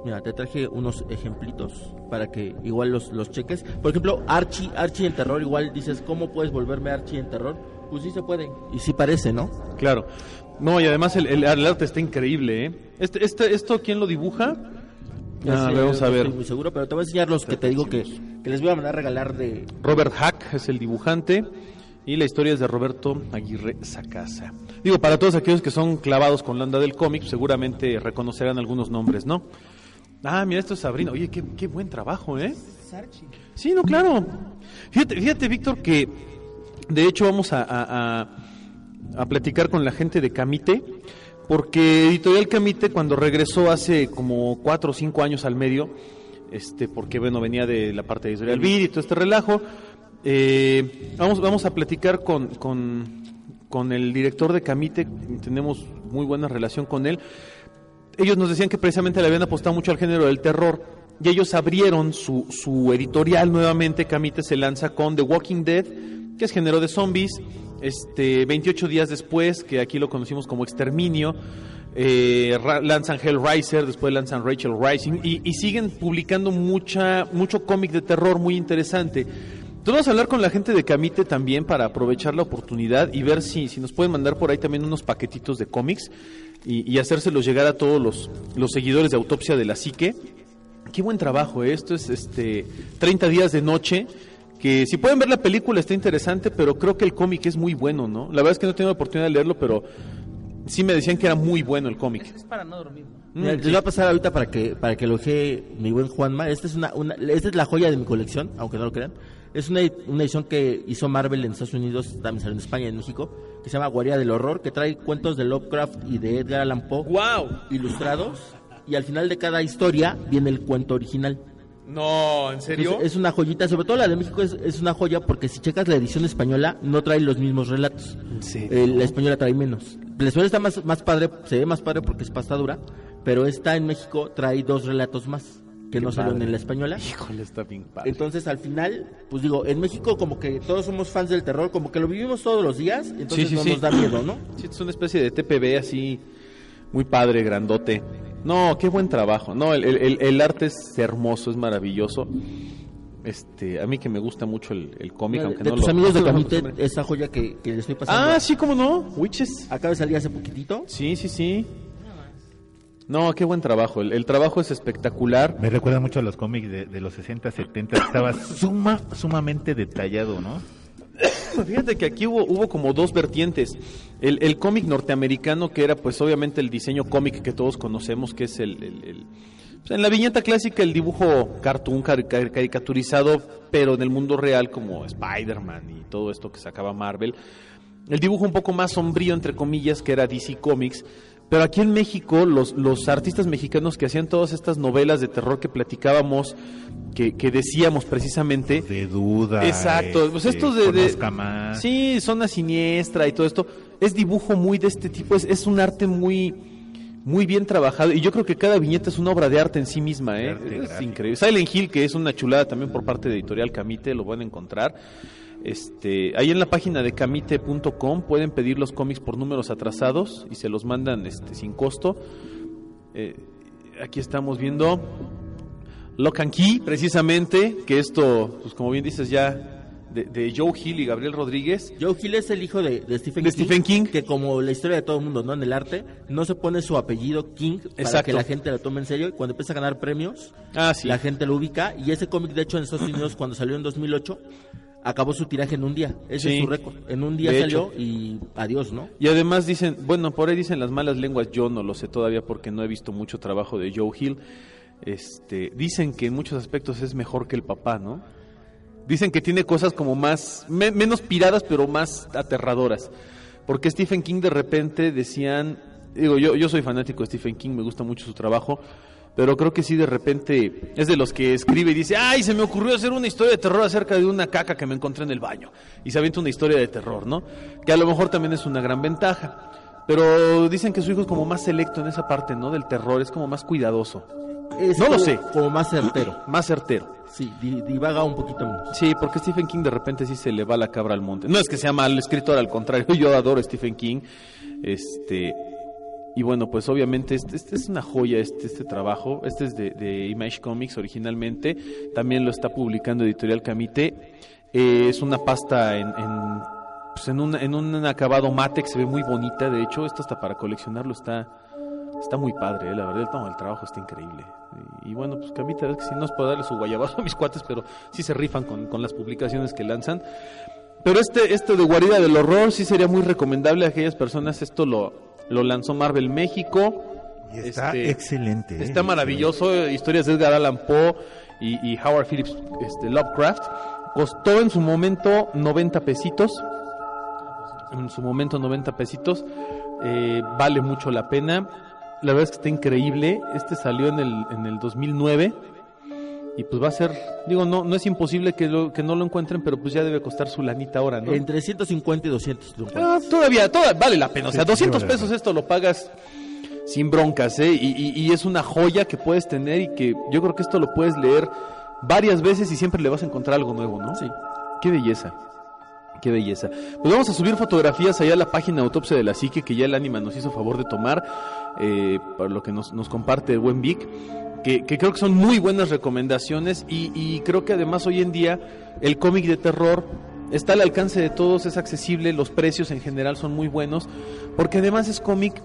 [SPEAKER 6] Mira, te traje unos ejemplitos para que igual los, los cheques. Por ejemplo, Archie, Archie en terror, igual dices, ¿cómo puedes volverme Archie en terror? Pues sí se puede. Y sí parece, ¿no?
[SPEAKER 4] Claro. No, y además el, el- el arte está increíble, ¿eh? Este, este, ¿Esto quién lo dibuja?
[SPEAKER 6] Ya
[SPEAKER 4] Ah,
[SPEAKER 6] sé,
[SPEAKER 4] vamos
[SPEAKER 6] no
[SPEAKER 4] a ver.
[SPEAKER 6] Estoy muy seguro, pero te voy a enseñar los que te digo que, que les voy a mandar a regalar de...
[SPEAKER 4] Robert Hack es el dibujante y la historia es de Roberto Aguirre Sacasa. Digo, para todos aquellos que son clavados con la onda del cómic, seguramente reconocerán algunos nombres, ¿no? Ah, mira, esto es Sabrina. Oye, qué, qué buen trabajo, ¿eh? Sí, no, claro. Fíjate, fíjate, Víctor, que de hecho vamos a, a- a- a platicar con la gente de Camite, porque Editorial Camite cuando regresó hace como cuatro o cinco años al medio, este, porque bueno, venía de la parte de Editorial Vid y todo este relajo, eh, vamos, vamos a platicar con, con, con el director de Camite, tenemos muy buena relación con él. Ellos nos decían que precisamente le habían apostado mucho al género del terror y ellos abrieron su, su editorial nuevamente. Camite se lanza con The Walking Dead, que es género de zombies. Este, 28 días después, que aquí lo conocimos como Exterminio, eh, lanzan Hellraiser, después lanzan Rachel Rising y, siguen publicando mucha, mucho cómic de terror muy interesante. Entonces vamos a hablar con la gente de Camite también para aprovechar la oportunidad y ver si, si nos pueden mandar por ahí también unos paquetitos de cómics y, y hacérselos llegar a todos los, los seguidores de Autopsia de la Psique. Qué buen trabajo, ¿eh? esto es este 30 días de noche, que si pueden ver la película está interesante, pero creo que el cómic es muy bueno, ¿no? La verdad es que no he tenido la oportunidad de leerlo, pero sí me decían que era muy bueno el cómic.
[SPEAKER 5] es para no dormir
[SPEAKER 6] Mira, les voy a pasar ahorita para que para que elogie mi buen Juanma. Esta es una, una esta es la joya de mi colección, aunque no lo crean. Es una, una edición que hizo Marvel en Estados Unidos, también salió en España y en México, que se llama Guardia del Horror, que trae cuentos de Lovecraft y de Edgar Allan Poe
[SPEAKER 4] ¡Wow!
[SPEAKER 6] ilustrados y al final de cada historia viene el cuento original.
[SPEAKER 4] No, ¿en serio?
[SPEAKER 6] Es, es una joyita, sobre todo la de México es, es una joya porque si checas la edición española no trae los mismos relatos. Eh, la española trae menos. La española está más, más padre, se ve más padre porque es pasta dura, pero esta en México trae dos relatos más que no
[SPEAKER 4] padre.
[SPEAKER 6] en la española.
[SPEAKER 4] Híjole, está bien padre.
[SPEAKER 6] Entonces al final, pues digo, en México como que todos somos fans del terror, como que lo vivimos todos los días, entonces
[SPEAKER 4] Sí, sí,
[SPEAKER 6] no
[SPEAKER 4] sí.
[SPEAKER 6] nos da miedo, ¿no?
[SPEAKER 4] Sí, es una especie de TPB así, muy padre, grandote. No, qué buen trabajo. No, el, el- el arte es hermoso, es maravilloso. Este, a mí que me gusta mucho el, el cómic, aunque
[SPEAKER 6] de
[SPEAKER 4] no
[SPEAKER 6] tus
[SPEAKER 4] lo-
[SPEAKER 6] amigos de Camite, esa joya que, que les estoy pasando.
[SPEAKER 4] Ah, sí, cómo no, Witches.
[SPEAKER 6] Acaba de salir hace poquitito.
[SPEAKER 4] Sí, sí, sí. No, qué buen trabajo. El, el trabajo es espectacular.
[SPEAKER 3] Me recuerda mucho a los cómics de, de los 60, 70. Estaba suma, sumamente detallado, ¿no?
[SPEAKER 4] Fíjate que aquí hubo, hubo como dos vertientes. El, el cómic norteamericano, que era pues obviamente el diseño cómic que todos conocemos, que es el... pues, en la viñeta clásica el dibujo cartoon, cari- cari- caricaturizado, pero en el mundo real como Spider-Man y todo esto que sacaba Marvel. El dibujo un poco más sombrío, entre comillas, que era DC Comics. Pero aquí en México, los, los artistas mexicanos que hacían todas estas novelas de terror que platicábamos, que, que decíamos precisamente,
[SPEAKER 3] De duda.
[SPEAKER 4] Exacto, pues
[SPEAKER 3] este,
[SPEAKER 4] estos de, de-
[SPEAKER 3] más.
[SPEAKER 4] sí, zona siniestra y todo esto, es dibujo muy de este tipo, es, es un arte muy muy bien trabajado y yo creo que cada viñeta es una obra de arte en sí misma, ¿eh? Es increíble. Silent Hill, que es una chulada también por parte de Editorial Camite, lo van a encontrar. Este, ahí en la página de camite.com pueden pedir los cómics por números atrasados y se los mandan este, sin costo. Eh, aquí estamos viendo Lock and Key, precisamente, que esto, pues como bien dices ya, de, de Joe Hill y Gabriel Rodríguez.
[SPEAKER 6] Joe Hill es el hijo de, de Stephen
[SPEAKER 4] De
[SPEAKER 6] King.
[SPEAKER 4] Stephen King.
[SPEAKER 6] Que como la historia de todo el mundo, ¿no? En el arte, no se pone su apellido King para
[SPEAKER 4] Exacto.
[SPEAKER 6] que la gente lo tome en serio. Y cuando empieza a ganar premios,
[SPEAKER 4] Ah, sí.
[SPEAKER 6] la gente lo ubica. Y ese cómic, de hecho, en Estados Unidos, cuando salió en 2008, acabó su tiraje en un día. Ese
[SPEAKER 4] Sí.
[SPEAKER 6] es su récord. En un día salió
[SPEAKER 4] hecho.
[SPEAKER 6] y adiós, ¿no?
[SPEAKER 4] Y además dicen, bueno, por ahí dicen las malas lenguas, yo no lo sé todavía porque no he visto mucho trabajo de Joe Hill. Este, dicen que en muchos aspectos es mejor que el papá, ¿no? Dicen que tiene cosas como más, me- menos piradas, pero más aterradoras. Porque Stephen King de repente decían, digo, yo, yo soy fanático de Stephen King, me gusta mucho su trabajo, pero creo que sí de repente es de los que escribe y dice, ay, se me ocurrió hacer una historia de terror acerca de una caca que me encontré en el baño. Y se avienta una historia de terror, ¿no? Que a lo mejor también es una gran ventaja. Pero dicen que su hijo es como más selecto en esa parte, ¿no? Del terror, es como más cuidadoso,
[SPEAKER 6] Es
[SPEAKER 4] No lo sé.
[SPEAKER 6] Como más certero.
[SPEAKER 4] más certero.
[SPEAKER 6] Sí, di- divaga un poquito menos.
[SPEAKER 4] Sí, porque Stephen King de repente sí se le va la cabra al monte. No es que sea mal escritor, al contrario, yo adoro a Stephen King. Este y bueno, pues obviamente este, este es una joya este este trabajo. Este es de, Image Comics originalmente. También lo está publicando Editorial Camite. Eh, es una pasta en, en, pues, en, un, en un acabado mate que se ve muy bonita. De hecho, esto hasta para coleccionarlo está Está muy padre, eh, la verdad, el, trabajo está increíble. Y, bueno, pues Camita, es que si no es para darle su guayabazo a mis cuates, pero sí se rifan con, con las publicaciones que lanzan. Pero este, este de Guarida del Horror sí sería muy recomendable a aquellas personas. Esto lo, lo lanzó Marvel México.
[SPEAKER 3] Y está
[SPEAKER 4] Este,
[SPEAKER 3] excelente. ¿eh?
[SPEAKER 4] Está maravilloso, historias de Edgar Allan Poe y, y Howard Phillips este, Lovecraft. Costó en su momento 90 pesitos. En su momento 90 pesitos. Eh, vale mucho la pena. La verdad es que está increíble. Este salió en el, en el 2009. Y pues va a ser, digo, no, no es imposible que, lo, que no lo encuentren, pero pues ya debe costar su lanita ahora, ¿no?
[SPEAKER 6] Entre 150 y 200. lo
[SPEAKER 4] Ah, todavía, toda, vale la pena. O sea,
[SPEAKER 3] Sí, sí,
[SPEAKER 4] 200
[SPEAKER 3] vale la
[SPEAKER 4] pesos esto lo pagas sin broncas, ¿eh? Y, y- y es una joya que puedes tener y que yo creo que esto lo puedes leer varias veces y siempre le vas a encontrar algo nuevo, ¿no?
[SPEAKER 6] Sí.
[SPEAKER 4] Qué belleza. Qué belleza. Pues vamos a subir fotografías allá a la página Autopsia de la Psique que ya el Ánima nos hizo favor de tomar, eh, para lo que nos, nos comparte el buen Vic, que, creo que son muy buenas recomendaciones y, creo que además hoy en día el cómic de terror está al alcance de todos, es accesible, los precios en general son muy buenos, porque además es cómic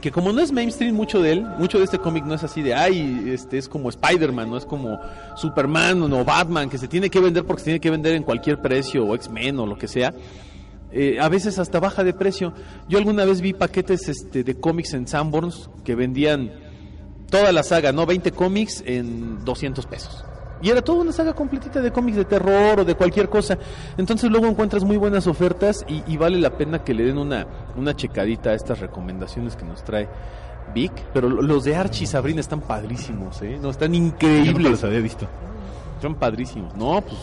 [SPEAKER 4] que como no es mainstream mucho de él, mucho de este cómic no es así de, ay, este es como Spider-Man, no es como Superman o Batman, que se tiene que vender porque se tiene que vender en cualquier precio, o X-Men o lo que sea. Eh, a veces hasta baja de precio. Yo alguna vez vi paquetes este, de cómics en Sanborns que vendían toda la saga, ¿no? 20 cómics en 200 pesos. Y era toda una saga completita de cómics de terror o de cualquier cosa. Entonces luego encuentras muy buenas ofertas y, y vale la pena que le den una, una checadita a estas recomendaciones que nos trae Vic. Pero lo- los de Archie y Sabrina están padrísimos, ¿eh? No, están
[SPEAKER 3] Yo nunca
[SPEAKER 4] increíbles.
[SPEAKER 3] los había visto.
[SPEAKER 4] Están padrísimos. No, pues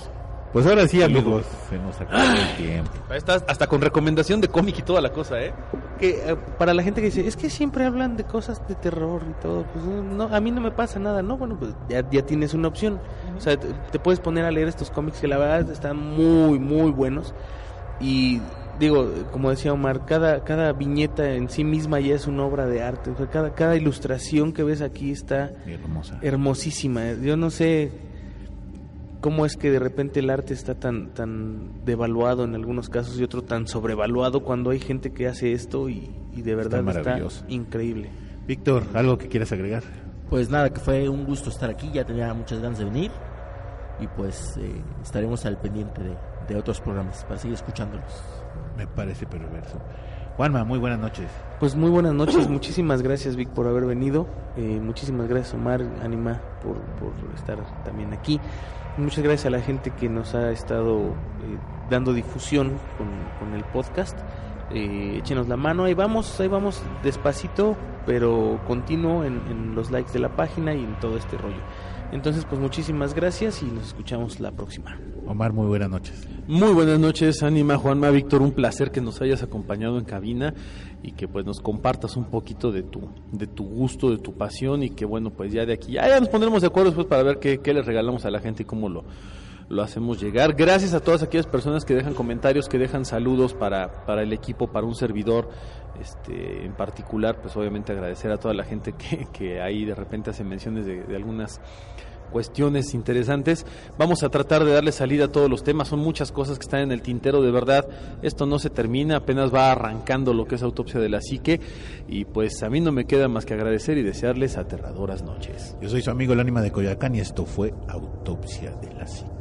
[SPEAKER 3] Pues ahora sí, amigos, se nos acabó el tiempo.
[SPEAKER 4] ahí está, hasta con recomendación de cómic y toda la cosa, ¿eh?
[SPEAKER 5] Que eh, para la gente que dice, es que siempre hablan de cosas de terror y todo, pues no, a mí no me pasa nada, no, bueno, pues ya, ya tienes una opción. O sea, te, te puedes poner a leer estos cómics que la verdad están muy, muy buenos. Y digo, como decía Omar, cada, cada viñeta en sí misma ya es una obra de arte. O sea, cada, cada ilustración que ves aquí está
[SPEAKER 3] Hermosa.
[SPEAKER 5] hermosísima. Yo no sé cómo es que de repente el arte está tan tan devaluado en algunos casos y otro tan sobrevaluado cuando hay gente que hace esto y, y de verdad está,
[SPEAKER 3] maravilloso.
[SPEAKER 5] increíble.
[SPEAKER 3] Víctor, ¿algo que quieras agregar?
[SPEAKER 6] Pues nada, que fue un gusto estar aquí, ya tenía muchas ganas de venir y pues eh, estaremos al pendiente de, de otros programas para seguir escuchándolos.
[SPEAKER 3] Me parece perverso. Juanma, muy buenas noches.
[SPEAKER 5] Pues muy buenas noches, muchísimas gracias Vic por haber venido, eh, muchísimas gracias Omar, Anima por, por estar también aquí, muchas gracias a la gente que nos ha estado eh, dando difusión con, el podcast, eh, échenos la mano, ahí vamos, ahí vamos despacito, pero continuo en los likes de la página y en todo este rollo. Entonces, pues muchísimas gracias y nos escuchamos la próxima.
[SPEAKER 3] Omar, muy buenas noches.
[SPEAKER 4] Muy buenas noches, Anima, Juanma, Víctor, un placer que nos hayas acompañado en cabina y que pues nos compartas un poquito de tu, de tu gusto, de tu pasión y que bueno, pues ya de aquí, ya, nos pondremos de acuerdo después para ver qué, qué les regalamos a la gente y cómo lo, lo hacemos llegar. Gracias a todas aquellas personas que dejan comentarios, que dejan saludos para, para el equipo, para un servidor. Este, en particular, pues obviamente agradecer a toda la gente que, que ahí de repente hace menciones de, de algunas cuestiones interesantes. Vamos a tratar de darle salida a todos los temas. Son muchas cosas que están en el tintero, de verdad. Esto no se termina, apenas va arrancando lo que es autopsia de la psique. Y pues a mí no me queda más que agradecer y desearles aterradoras noches.
[SPEAKER 3] Yo soy su amigo el ánima de Coyacán y esto fue
[SPEAKER 2] Autopsia de la Psique.